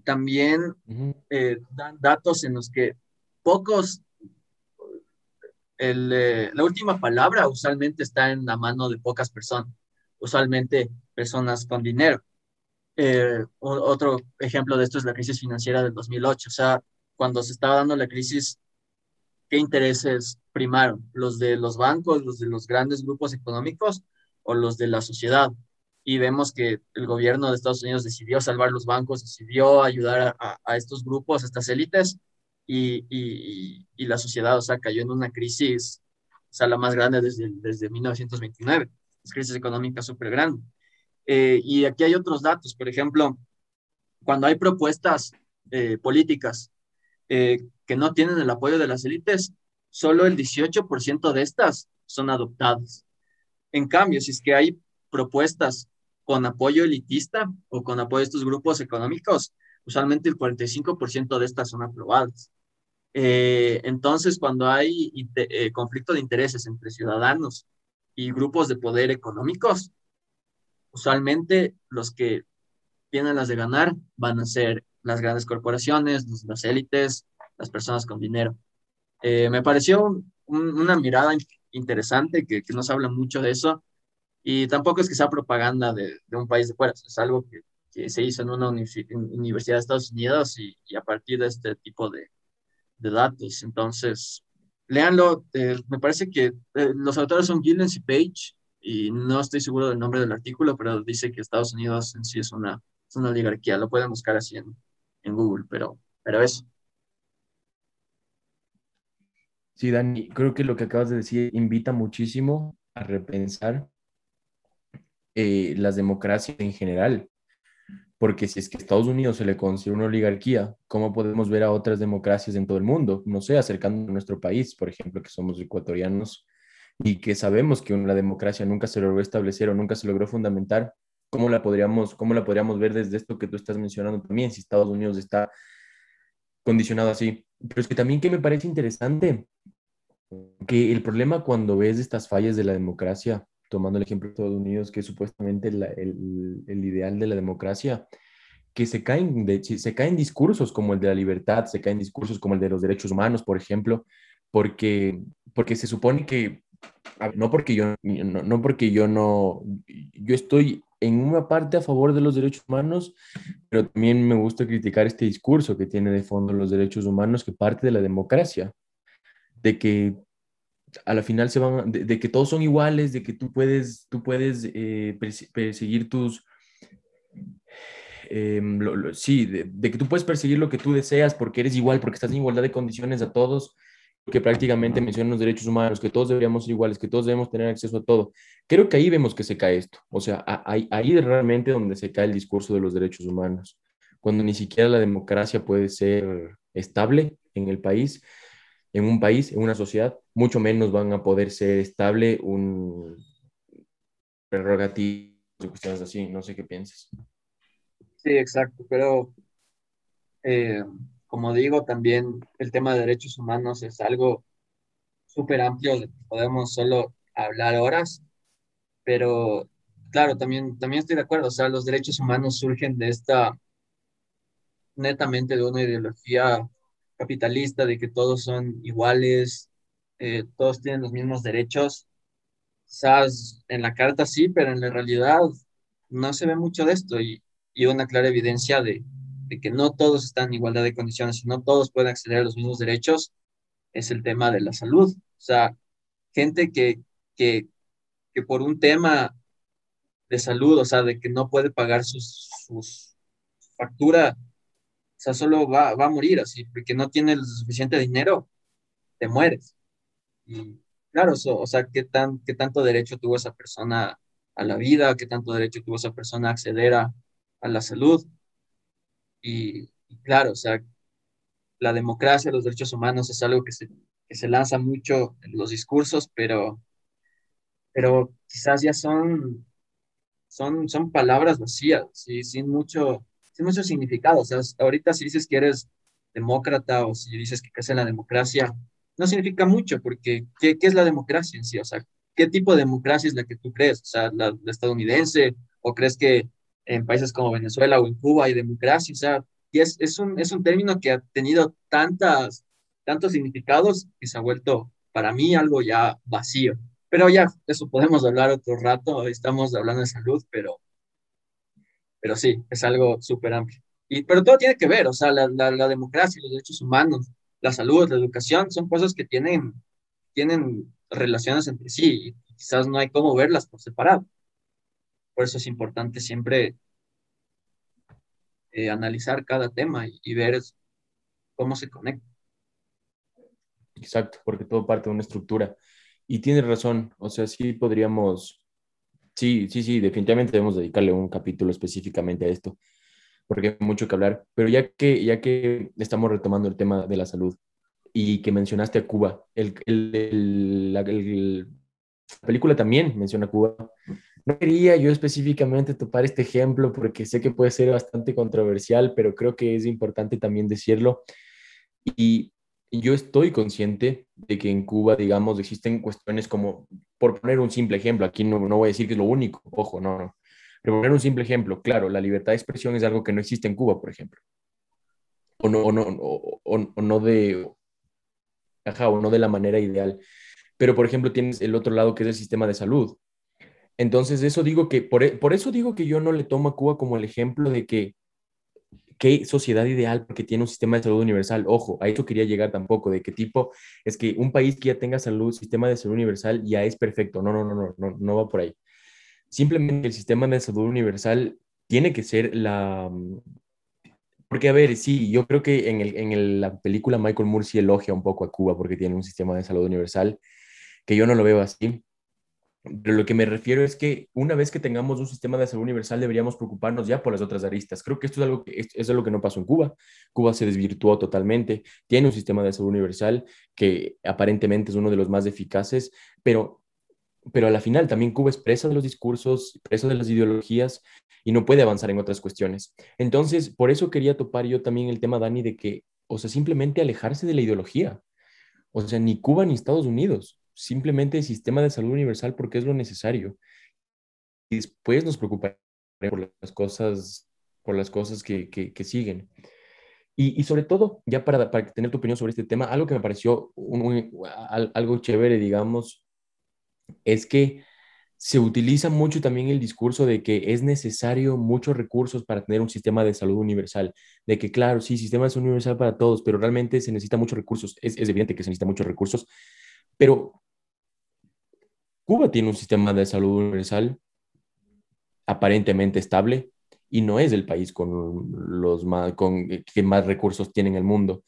también eh, dan datos en los que pocos, el, eh, la última palabra usualmente está en la mano de pocas personas, usualmente personas con dinero. Eh, otro ejemplo de esto es la crisis financiera del 2008, o sea, cuando se estaba dando la crisis, ¿qué intereses primaron? ¿Los de los bancos, los de los grandes grupos económicos o los de la sociedad? Y vemos que el gobierno de Estados Unidos decidió salvar los bancos, decidió ayudar a, a estos grupos, a estas élites, y, y, y, la sociedad, o sea, cayó en una crisis, o sea, la más grande desde, desde 1929, es crisis económica súper grande. Eh, y aquí hay otros datos, por ejemplo, cuando hay propuestas eh, políticas eh, que no tienen el apoyo de las élites, solo el 18% de estas son adoptadas. En cambio, si es que hay propuestas con apoyo elitista o con apoyo de estos grupos económicos, usualmente el 45% de estas son aprobadas. Eh, entonces, cuando hay eh, conflicto de intereses entre ciudadanos y grupos de poder económicos, usualmente los que tienen las de ganar van a ser las grandes corporaciones, las élites, las personas con dinero. Eh, me pareció una mirada interesante que, que, nos habla mucho de eso y tampoco es que sea propaganda de, un país de fuera, es algo que, que, se hizo en una universidad de Estados Unidos y, a partir de este tipo de, de datos. Entonces, léanlo, eh, me parece que eh, los autores son Gillens y Page y no estoy seguro del nombre del artículo, pero dice que Estados Unidos en sí es una, una oligarquía, lo pueden buscar así en, en Google, pero, pero eso. Sí, Dani, creo que lo que acabas de decir invita muchísimo a repensar eh, las democracias en general, porque si es que a Estados Unidos se le considera una oligarquía, ¿cómo podemos ver a otras democracias en todo el mundo? No sé, acercando a nuestro país, por ejemplo, que somos ecuatorianos y que sabemos que la democracia nunca se logró establecer o nunca se logró fundamentar, ¿cómo la podríamos, cómo la podríamos ver desde esto que tú estás mencionando también, si Estados Unidos está condicionado así? Pero es que también que me parece interesante que el problema cuando ves estas fallas de la democracia, tomando el ejemplo de Estados Unidos, que es supuestamente el, el, ideal de la democracia, que se caen, de, se caen discursos como el de la libertad, se caen discursos como el de los derechos humanos, por ejemplo, porque, porque se supone que, no porque yo no, no porque yo no, yo estoy en una parte a favor de los derechos humanos, pero también me gusta criticar este discurso que tiene de fondo los derechos humanos, que parte de la democracia, de que a la final se van, de, que todos son iguales, de que tú puedes, tú puedes eh, perseguir tus, em, sí, de, que tú puedes perseguir lo que tú deseas porque eres igual, porque estás en igualdad de condiciones a todos, que prácticamente mencionan los derechos humanos, que todos deberíamos ser iguales, que todos debemos tener acceso a todo. Creo que ahí vemos que se cae esto, o sea, ahí, ahí realmente donde se cae el discurso de los derechos humanos, cuando ni siquiera la democracia puede ser estable en el país en un país, en una sociedad, mucho menos van a poder ser estable un prerrogativo cuestiones así. No sé qué piensas. Sí, exacto, pero eh, como digo, también el tema de derechos humanos es algo súper amplio, podemos solo hablar horas, pero claro, también, también estoy de acuerdo, o sea, los derechos humanos surgen de esta, netamente de una ideología capitalista de que todos son iguales, eh, todos tienen los mismos derechos. Quizás en la carta sí, pero en la realidad no se ve mucho de esto y, y una clara evidencia de, de, que no todos están en igualdad de condiciones y no todos pueden acceder a los mismos derechos es el tema de la salud. O sea, gente que, que, que por un tema de salud, o sea, de que no puede pagar sus, sus factura o sea, solo va, va a morir así, porque no tienes suficiente dinero, te mueres. Y claro, o sea, ¿qué, tan, ¿qué tanto derecho tuvo esa persona a la vida? ¿Qué tanto derecho tuvo esa persona a acceder a, a la salud? Y, claro, o sea, la democracia, los derechos humanos es algo que se, que se lanza mucho en los discursos, pero, pero quizás ya son, son, son palabras vacías, ¿sí? sin mucho tiene mucho significado. O sea, ahorita si dices que eres demócrata o si dices que crees en la democracia, no significa mucho, porque ¿qué, ¿qué, es la democracia en sí? O sea, ¿qué tipo de democracia es la que tú crees? O sea, la, estadounidense, o crees que en países como Venezuela o en Cuba hay democracia? O sea, y es, es, un, es un término que ha tenido tantas, tantos significados que se ha vuelto para mí algo ya vacío. Pero ya, eso podemos hablar otro rato, estamos hablando de salud, pero pero sí, es algo súper amplio. Y, pero todo tiene que ver, o sea, la, la, democracia, los derechos humanos, la salud, la educación, son cosas que tienen, tienen relaciones entre sí y quizás no hay cómo verlas por separado. Por eso es importante siempre eh, analizar cada tema y, y ver cómo se conecta. Exacto, porque todo parte de una estructura. Y tienes razón, o sea, sí podríamos Sí, sí, sí, definitivamente debemos dedicarle un capítulo específicamente a esto, porque hay mucho que hablar. Pero ya que, ya que estamos retomando el tema de la salud y que mencionaste a Cuba, el, el, la, película también menciona a Cuba. no quería yo específicamente topar este ejemplo porque sé que puede ser bastante controversial, pero creo que es importante también decirlo. Y, yo estoy consciente de que en Cuba, digamos, existen cuestiones como, por poner un simple ejemplo, aquí no, no voy a decir que es lo único, ojo, no, no. Pero poner un simple ejemplo, claro, la libertad de expresión es algo que no existe en Cuba, por ejemplo. O no, o no, o no de, ajá, o no de la manera ideal. Pero, por ejemplo, tienes el otro lado que es el sistema de salud. Entonces, eso digo que, por, por eso digo que yo no le tomo a Cuba como el ejemplo de que qué sociedad ideal porque tiene un sistema de salud universal. Ojo, a eso quería llegar tampoco, de qué tipo es que un país que ya tenga salud, sistema de salud universal ya es perfecto. No, no, no, no, no, no va por ahí. Simplemente el sistema de salud universal tiene que ser la... Porque, a ver, sí, yo creo que en, el, en la película Michael Moore sí elogia un poco a Cuba porque tiene un sistema de salud universal, que yo no lo veo así. Pero lo que me refiero es que una vez que tengamos un sistema de salud universal, deberíamos preocuparnos ya por las otras aristas. Creo que esto es algo que, esto es algo que no pasó en Cuba. Cuba se desvirtuó totalmente. Tiene un sistema de salud universal que aparentemente es uno de los más eficaces, pero, pero a la final también Cuba es presa de los discursos, presa de las ideologías y no puede avanzar en otras cuestiones. Entonces, por eso quería topar yo también el tema, Dani, de que, o sea, simplemente alejarse de la ideología. O sea, ni Cuba ni Estados Unidos simplemente el sistema de salud universal porque es lo necesario. Y después nos preocuparemos por las cosas, por las cosas que, que, siguen. Y, y, sobre todo, ya para, para, tener tu opinión sobre este tema, algo que me pareció algo chévere, digamos, es que se utiliza mucho también el discurso de que es necesario muchos recursos para tener un sistema de salud universal. De que, claro, sí, sistema salud universal para todos, pero realmente se necesita muchos recursos. Es, es evidente que se necesita muchos recursos, pero Cuba tiene un sistema de salud universal aparentemente estable y no es el país con los más, con, que más recursos tiene en el mundo.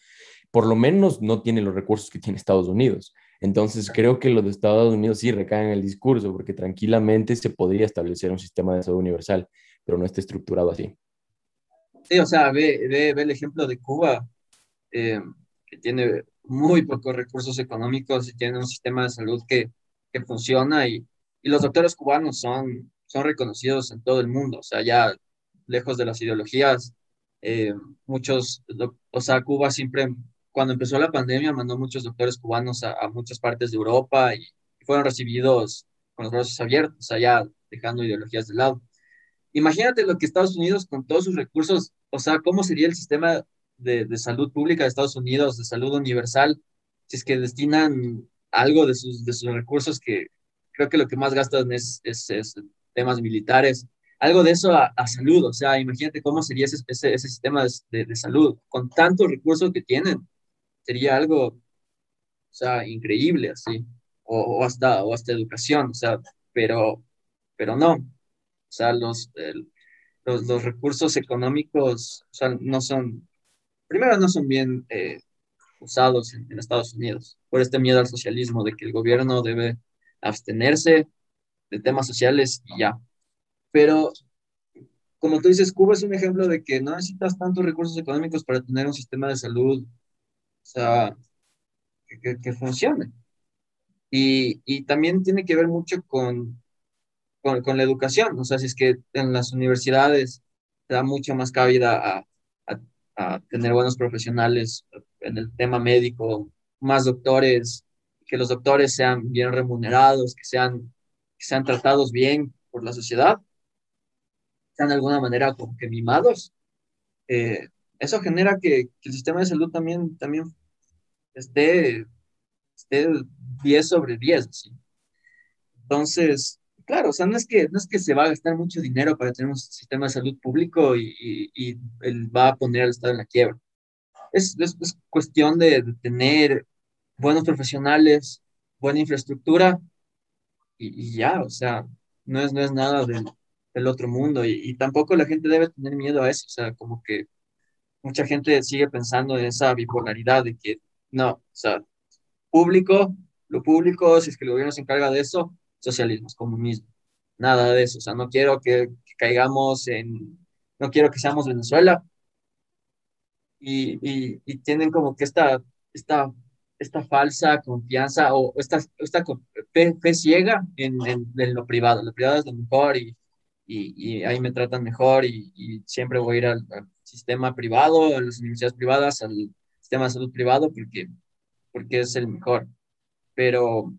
Por lo menos no tiene los recursos que tiene Estados Unidos. Entonces creo que los de Estados Unidos sí recaen en el discurso porque tranquilamente se podría establecer un sistema de salud universal, pero no está estructurado así. Sí, o sea, ve, ve, el ejemplo de Cuba, eh, que tiene muy pocos recursos económicos y tiene un sistema de salud que que funciona y, y, los doctores cubanos son, son reconocidos en todo el mundo, o sea, ya lejos de las ideologías, eh, muchos, o sea, Cuba siempre, cuando empezó la pandemia, mandó muchos doctores cubanos a, muchas partes de Europa y, fueron recibidos con los brazos abiertos, allá dejando ideologías de lado. Imagínate lo que Estados Unidos con todos sus recursos, o sea, cómo sería el sistema de, de, salud pública de Estados Unidos, de salud universal, si es que destinan algo de sus, de sus recursos que creo que lo que más gastan es, es, temas militares, algo de eso a, salud, o sea, imagínate cómo sería ese, ese, sistema de, de, salud. Con tantos recursos que tienen, sería algo, o sea, increíble, así, o, hasta, o hasta educación, o sea, pero, pero no, o sea, los, los, los, recursos económicos, o sea, no son, primero no son bien eh, usados en, Estados Unidos por este miedo al socialismo, de que el gobierno debe abstenerse de temas sociales y ya. Pero, como tú dices, Cuba es un ejemplo de que no necesitas tantos recursos económicos para tener un sistema de salud, o sea, que, que, funcione. Y, y, también tiene que ver mucho con, con, con, la educación, o sea, si es que en las universidades da mucha más cabida a, tener buenos profesionales en el tema médico, más doctores, que los doctores sean bien remunerados, que sean, sean tratados bien por la sociedad, sean de alguna manera como que mimados. Eh, eso genera que, el sistema de salud también, también esté, esté 10 sobre 10. ¿sí? Entonces, Claro, o sea, no es que, no es que se va a gastar mucho dinero para tener un sistema de salud público y, y, va a poner al Estado en la quiebra. Es, es, cuestión de, tener buenos profesionales, buena infraestructura y, ya, o sea, no es, no es nada del, del otro mundo y, tampoco la gente debe tener miedo a eso, o sea, como que mucha gente sigue pensando en esa bipolaridad de que no, o sea, público, lo público, si es que el gobierno se encarga de eso, socialismo, comunismo, nada de eso. O sea, no quiero que, caigamos en, no quiero que seamos Venezuela. Y, y, tienen como que esta, esta esta falsa confianza o esta, esta fe, ciega en, en, lo privado. Lo privado es lo mejor y, y, ahí me tratan mejor y, siempre voy a ir al, sistema privado, a las universidades privadas, al sistema de salud privado porque, porque es el mejor. Pero,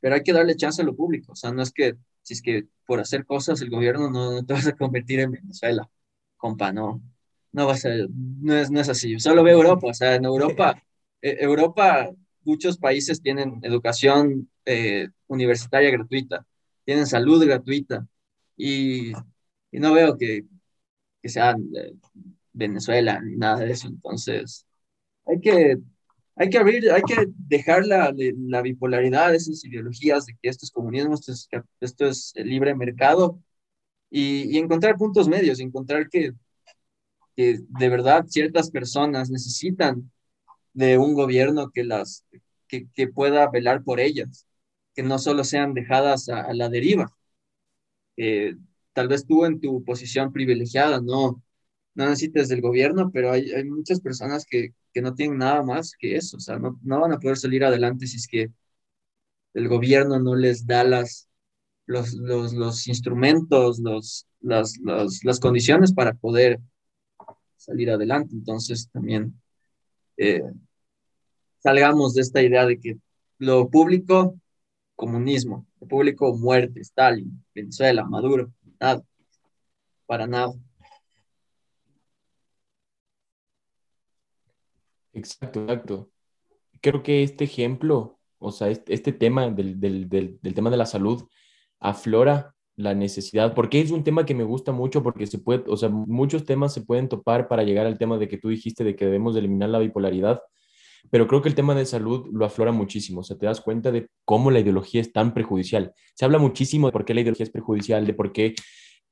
pero hay que darle chance a lo público. O sea, no es que si es que por hacer cosas el gobierno no, no te vas a convertir en Venezuela, compa, no. No va a ser, no es, no es así. Solo ve Europa, o sea, en Europa e, Europa, muchos países tienen educación eh, universitaria gratuita, tienen salud gratuita y, no veo que, que sea Venezuela ni nada de eso. Entonces, hay que, hay que abrir, hay que dejar la, la bipolaridad esas ideologías de que esto es comunismo, esto es, libre mercado y, encontrar puntos medios, encontrar que, de verdad ciertas personas necesitan de un gobierno que las que, que pueda velar por ellas, que no solo sean dejadas a, la deriva. Eh, tal vez tú en tu posición privilegiada no, no necesites del gobierno, pero hay, muchas personas que, que, no tienen nada más que eso, o sea, no, no, van a poder salir adelante si es que el gobierno no les da las, los, los, los instrumentos, los, las, las condiciones para poder salir adelante. Entonces, también eh, salgamos de esta idea de que lo público, comunismo, lo público, muerte, Stalin, Venezuela, Maduro, nada, para nada. Exacto, exacto. Creo que este ejemplo, o sea, este, este tema del, del, del, tema de la salud aflora la necesidad, porque es un tema que me gusta mucho, porque se puede, o sea, muchos temas se pueden topar para llegar al tema de que tú dijiste de que debemos eliminar la bipolaridad, pero creo que el tema de salud lo aflora muchísimo, o sea, te das cuenta de cómo la ideología es tan prejudicial. Se habla muchísimo de por qué la ideología es prejudicial, de por qué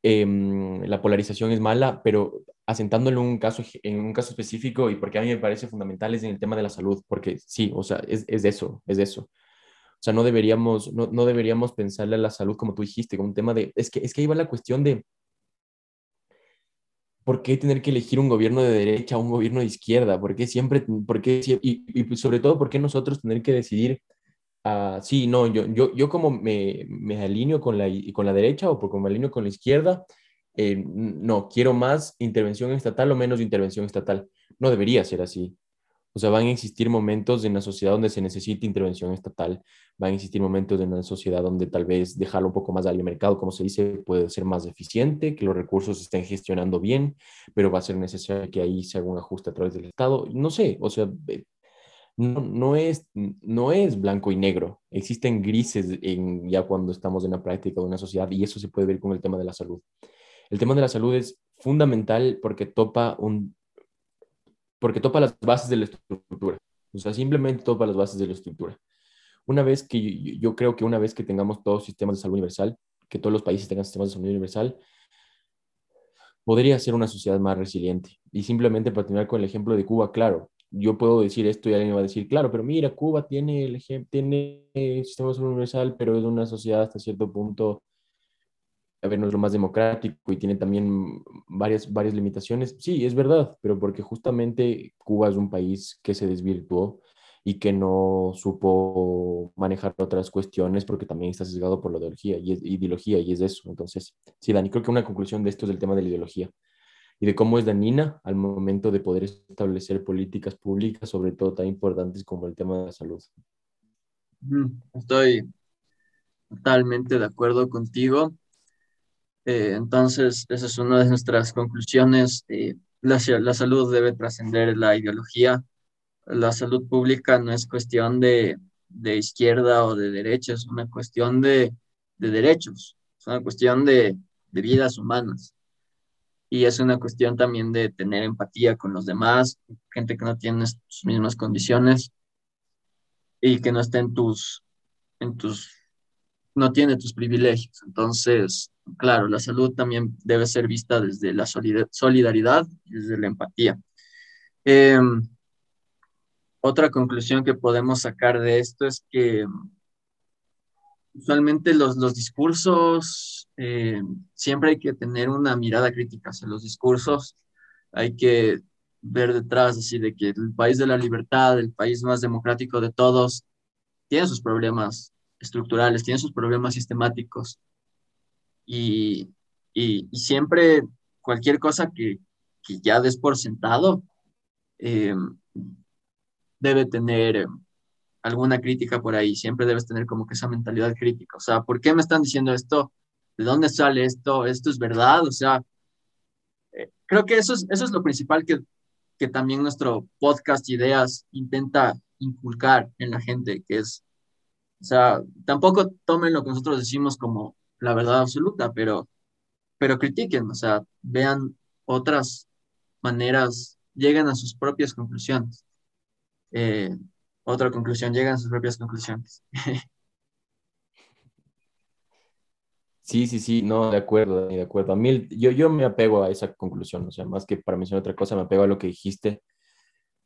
em, la polarización es mala, pero asentándolo en un caso, en un caso específico y porque a mí me parece fundamental es en el tema de la salud, porque sí, o sea, es, es eso, es eso. O sea, no deberíamos, no, no deberíamos pensarle a la salud como tú dijiste, como un tema de, es que, es que ahí va la cuestión de, ¿por qué tener que elegir un gobierno de derecha o un gobierno de izquierda? ¿Por qué siempre, por qué, y, y, sobre todo, ¿por qué nosotros tener que decidir, uh, sí, no, yo, yo, yo como me, me alineo con la, con la derecha o como me alineo con la izquierda, eh, no, quiero más intervención estatal o menos intervención estatal. No debería ser así. O sea, van a existir momentos en la sociedad donde se necesite intervención estatal, van a existir momentos en la sociedad donde tal vez dejarlo un poco más al mercado, como se dice, puede ser más eficiente, que los recursos estén gestionando bien, pero va a ser necesario que ahí se haga un ajuste a través del Estado. No sé, o sea, no, no, es, no es blanco y negro, existen grises en, ya cuando estamos en la práctica de una sociedad y eso se puede ver con el tema de la salud. El tema de la salud es fundamental porque topa un porque topa las bases de la estructura. O sea, simplemente topa las bases de la estructura. Una vez que yo, creo que una vez que tengamos todos sistemas de salud universal, que todos los países tengan sistemas de salud universal, podría ser una sociedad más resiliente. Y simplemente para terminar con el ejemplo de Cuba, claro, yo puedo decir esto y alguien va a decir, claro, pero mira, Cuba tiene el tiene sistema de salud universal, pero es una sociedad hasta cierto punto a ver, no es lo más democrático y tiene también varias, varias limitaciones. Sí, es verdad, pero porque justamente Cuba es un país que se desvirtuó y que no supo manejar otras cuestiones porque también está sesgado por la ideología y es, ideología y es eso. Entonces, sí, Dani, creo que una conclusión de esto es el tema de la ideología y de cómo es danina al momento de poder establecer políticas públicas, sobre todo tan importantes como el tema de la salud. Estoy totalmente de acuerdo contigo. Eh, entonces, esa es una de nuestras conclusiones. Eh, la, la, salud debe trascender la ideología. La salud pública no es cuestión de, de izquierda o de derecha, es una cuestión de, de derechos, es una cuestión de, de vidas humanas. Y es una cuestión también de tener empatía con los demás, gente que no tiene sus mismas condiciones y que no esté en tus, en tus, no tiene tus privilegios. Entonces, claro, la salud también debe ser vista desde la solidaridad y desde la empatía. Em, otra conclusión que podemos sacar de esto es que usualmente los, los discursos, eh, siempre hay que tener una mirada crítica hacia los discursos, hay que ver detrás, así de que el país de la libertad, el país más democrático de todos, tiene sus problemas estructurales, tiene sus problemas sistemáticos. Y, y, siempre cualquier cosa que, que, ya des por sentado eh, debe tener eh, alguna crítica por ahí, siempre debes tener como que esa mentalidad crítica. O sea, ¿por qué me están diciendo esto? ¿De dónde sale esto? ¿Esto es verdad? O sea, eh, creo que eso es, eso es lo principal que, que también nuestro podcast Ideas intenta inculcar en la gente, que es, o sea, tampoco tomen lo que nosotros decimos como la verdad absoluta, pero, pero critiquen, o sea, vean otras maneras, lleguen a sus propias conclusiones. Eh, otra conclusión, llegan a sus propias conclusiones. Sí, sí, sí, no, de acuerdo, de acuerdo. A yo, yo me apego a esa conclusión, o sea, más que para mencionar otra cosa, me apego a lo que dijiste,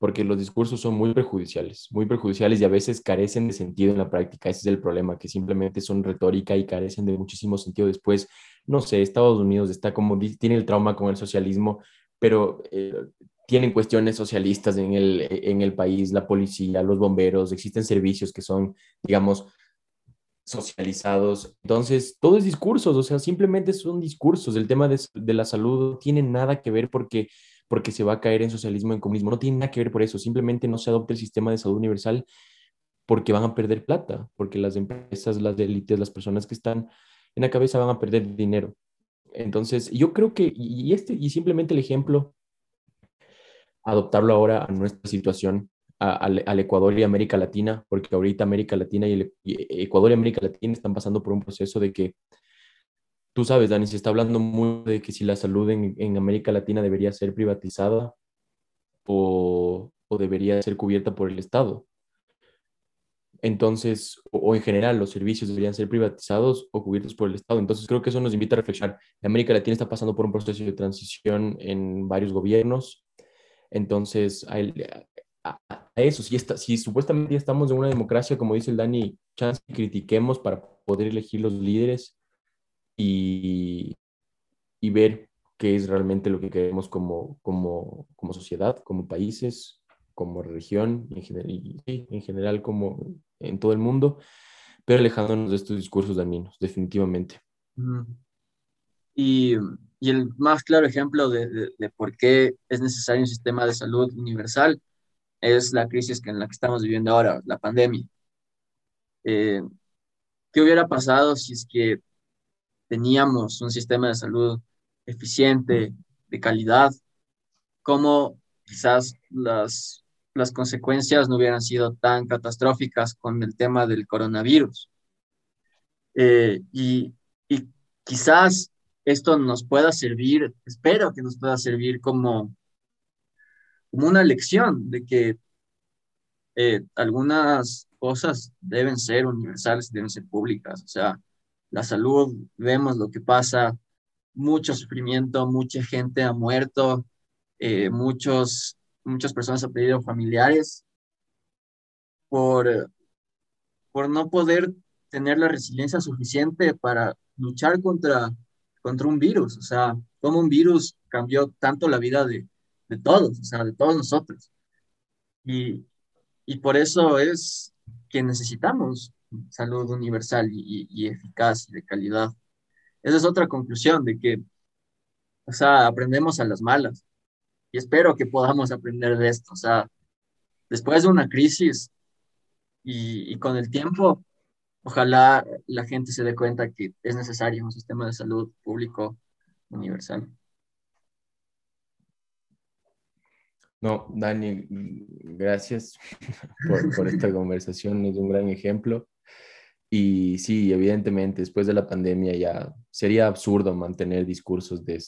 porque los discursos son muy perjudiciales, muy perjudiciales y a veces carecen de sentido en la práctica. Ese es el problema, que simplemente son retórica y carecen de muchísimo sentido después. No sé, Estados Unidos está como, tiene el trauma con el socialismo, pero eh, tienen cuestiones socialistas en el, en el país, la policía, los bomberos, existen servicios que son, digamos, socializados. Entonces, todo es discursos, o sea, simplemente son discursos. El tema de, de, la salud no tiene nada que ver porque, porque se va a caer en socialismo, en comunismo, no tiene nada que ver por eso. Simplemente no se adopta el sistema de salud universal porque van a perder plata, porque las empresas, las élites, las personas que están en la cabeza van a perder dinero. Entonces, yo creo que, y, este, y simplemente el ejemplo, adoptarlo ahora a nuestra situación, al, Ecuador y América Latina, porque ahorita América Latina y, el, Ecuador y América Latina están pasando por un proceso de que, tú sabes, Dani, se está hablando mucho de que si la salud en, América Latina debería ser privatizada o, debería ser cubierta por el Estado. Entonces, o, en general, los servicios deberían ser privatizados o cubiertos por el Estado. Entonces, creo que eso nos invita a reflexionar. América Latina está pasando por un proceso de transición en varios gobiernos. Entonces, a, eso, si, está, si supuestamente estamos en una democracia, como dice el Dani, chance critiquemos para poder elegir los líderes y, y ver qué es realmente lo que queremos como, como, como sociedad, como países, como región, en general, y, en general como en todo el mundo, pero alejándonos de estos discursos dañinos, definitivamente. Y, y, el más claro ejemplo de, de, de, por qué es necesario un sistema de salud universal es la crisis en la que estamos viviendo ahora, la pandemia. Eh, ¿Qué hubiera pasado si es que teníamos un sistema de salud eficiente, de calidad? ¿Cómo quizás las, las consecuencias no hubieran sido tan catastróficas con el tema del coronavirus? Eh, y, y quizás esto nos pueda servir, espero que nos pueda servir como como una lección de que eh, algunas cosas deben ser universales, deben ser públicas. O sea, la salud, vemos lo que pasa, mucho sufrimiento, mucha gente ha muerto, eh, muchos, muchas personas han perdido familiares por, por no poder tener la resiliencia suficiente para luchar contra, contra un virus. O sea, cómo un virus cambió tanto la vida de, de todos, o sea, de todos nosotros. Y, y por eso es que necesitamos salud universal y, y, eficaz y de calidad. Esa es otra conclusión de que, o sea, aprendemos a las malas. Y espero que podamos aprender de esto. O sea, después de una crisis y, y con el tiempo, ojalá la gente se dé cuenta que es necesario un sistema de salud público universal. No, Dani, gracias por, esta conversación, es un gran ejemplo. Y sí, evidentemente, después de la pandemia ya sería absurdo mantener discursos de,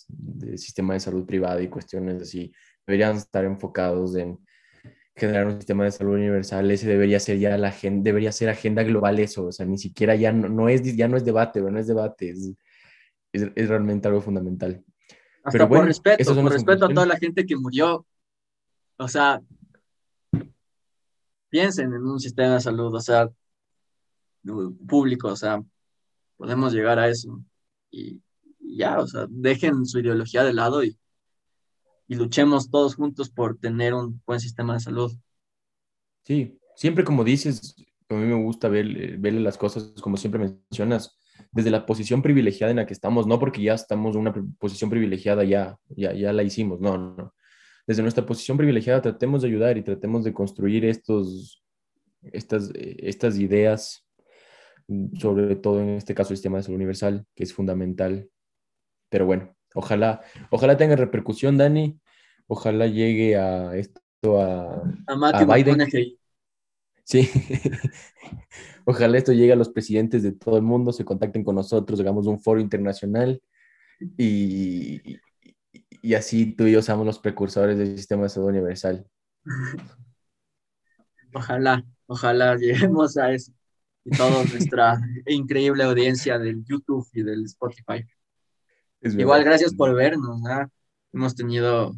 sistema de salud privado y cuestiones así. Deberían estar enfocados en generar un sistema de salud universal. Ese debería ser ya la agenda, debería ser agenda global eso. O sea, ni siquiera ya no, es, ya no es debate, no es debate, es, es, realmente algo fundamental. Pero bueno, por respeto, por respeto a toda la gente que murió o sea, piensen en un sistema de salud, o sea, público, o sea, podemos llegar a eso. Y, ya, o sea, dejen su ideología de lado y, y luchemos todos juntos por tener un buen sistema de salud. Sí, siempre como dices, a mí me gusta ver, verle las cosas como siempre mencionas, desde la posición privilegiada en la que estamos, no porque ya estamos en una posición privilegiada, ya, ya, ya la hicimos, no, no. Desde nuestra posición privilegiada tratemos de ayudar y tratemos de construir estos, estas, estas ideas, sobre todo en este caso el sistema de salud universal, que es fundamental. Pero bueno, ojalá, ojalá tenga repercusión, Dani, ojalá llegue a esto a, a, Biden. Sí, ojalá esto llegue a los presidentes de todo el mundo, se contacten con nosotros, hagamos un foro internacional y, y así tú y yo seamos los precursores del sistema de salud universal. Ojalá, ojalá lleguemos a eso. Y toda nuestra increíble audiencia del YouTube y del Spotify. Igual, gracias por vernos. Hemos tenido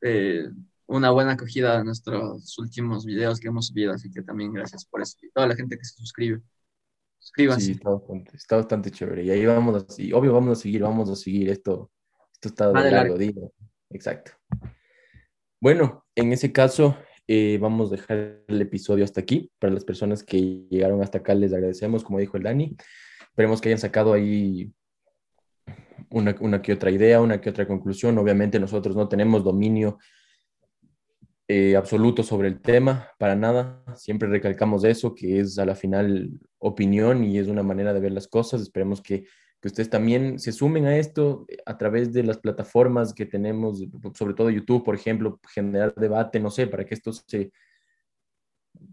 eh, una buena acogida a nuestros últimos videos que hemos subido, así que también gracias por eso. Y toda la gente que se suscribe. Suscríbanse. Sí, está bastante, chévere. Y ahí vamos a seguir, obvio vamos a seguir, vamos a seguir esto. Esto está de largo, digo. Exacto. Bueno, en ese caso, eh, vamos a dejar el episodio hasta aquí. Para las personas que llegaron hasta acá, les agradecemos, como dijo el Dani. Esperemos que hayan sacado ahí una, que otra idea, una que otra conclusión. Obviamente nosotros no tenemos dominio eh, absoluto sobre el tema, para nada. Siempre recalcamos eso, que es a la final opinión y es una manera de ver las cosas. Esperemos que, que ustedes también se sumen a esto a través de las plataformas que tenemos, sobre todo YouTube, por ejemplo, generar debate, no sé, para que esto se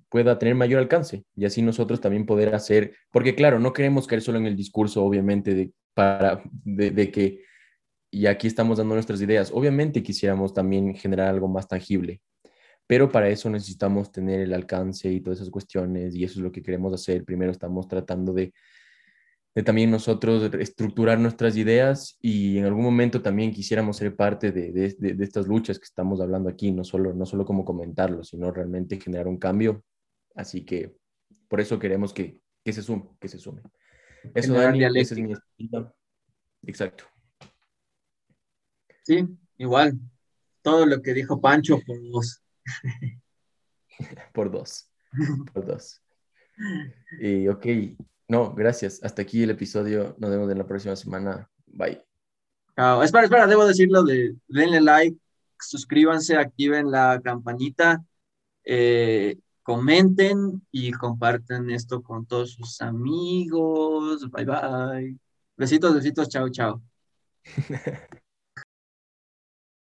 pueda tener mayor alcance y así nosotros también poder hacer, porque claro, no queremos caer solo en el discurso, obviamente, de, para, de, de que y aquí estamos dando nuestras ideas. Obviamente quisiéramos también generar algo más tangible, pero para eso necesitamos tener el alcance y todas esas cuestiones y eso es lo que queremos hacer. Primero estamos tratando de, de también nosotros estructurar nuestras ideas y en algún momento también quisiéramos ser parte de, de, de, estas luchas que estamos hablando aquí, no solo, no solo como comentarlo, sino realmente generar un cambio. Así que por eso queremos que, que se sume, que se sume. Eso, Dani, ese es mi estilo. Exacto. Sí, igual. Todo lo que dijo Pancho, pues Por dos. Por dos. Y ok, no, gracias. Hasta aquí el episodio. Nos vemos en la próxima semana. Bye. espera, espera, debo decirlo de denle like, suscríbanse, activen la campanita, eh, comenten y comparten esto con todos sus amigos. Bye bye. Besitos, besitos, chao, chao.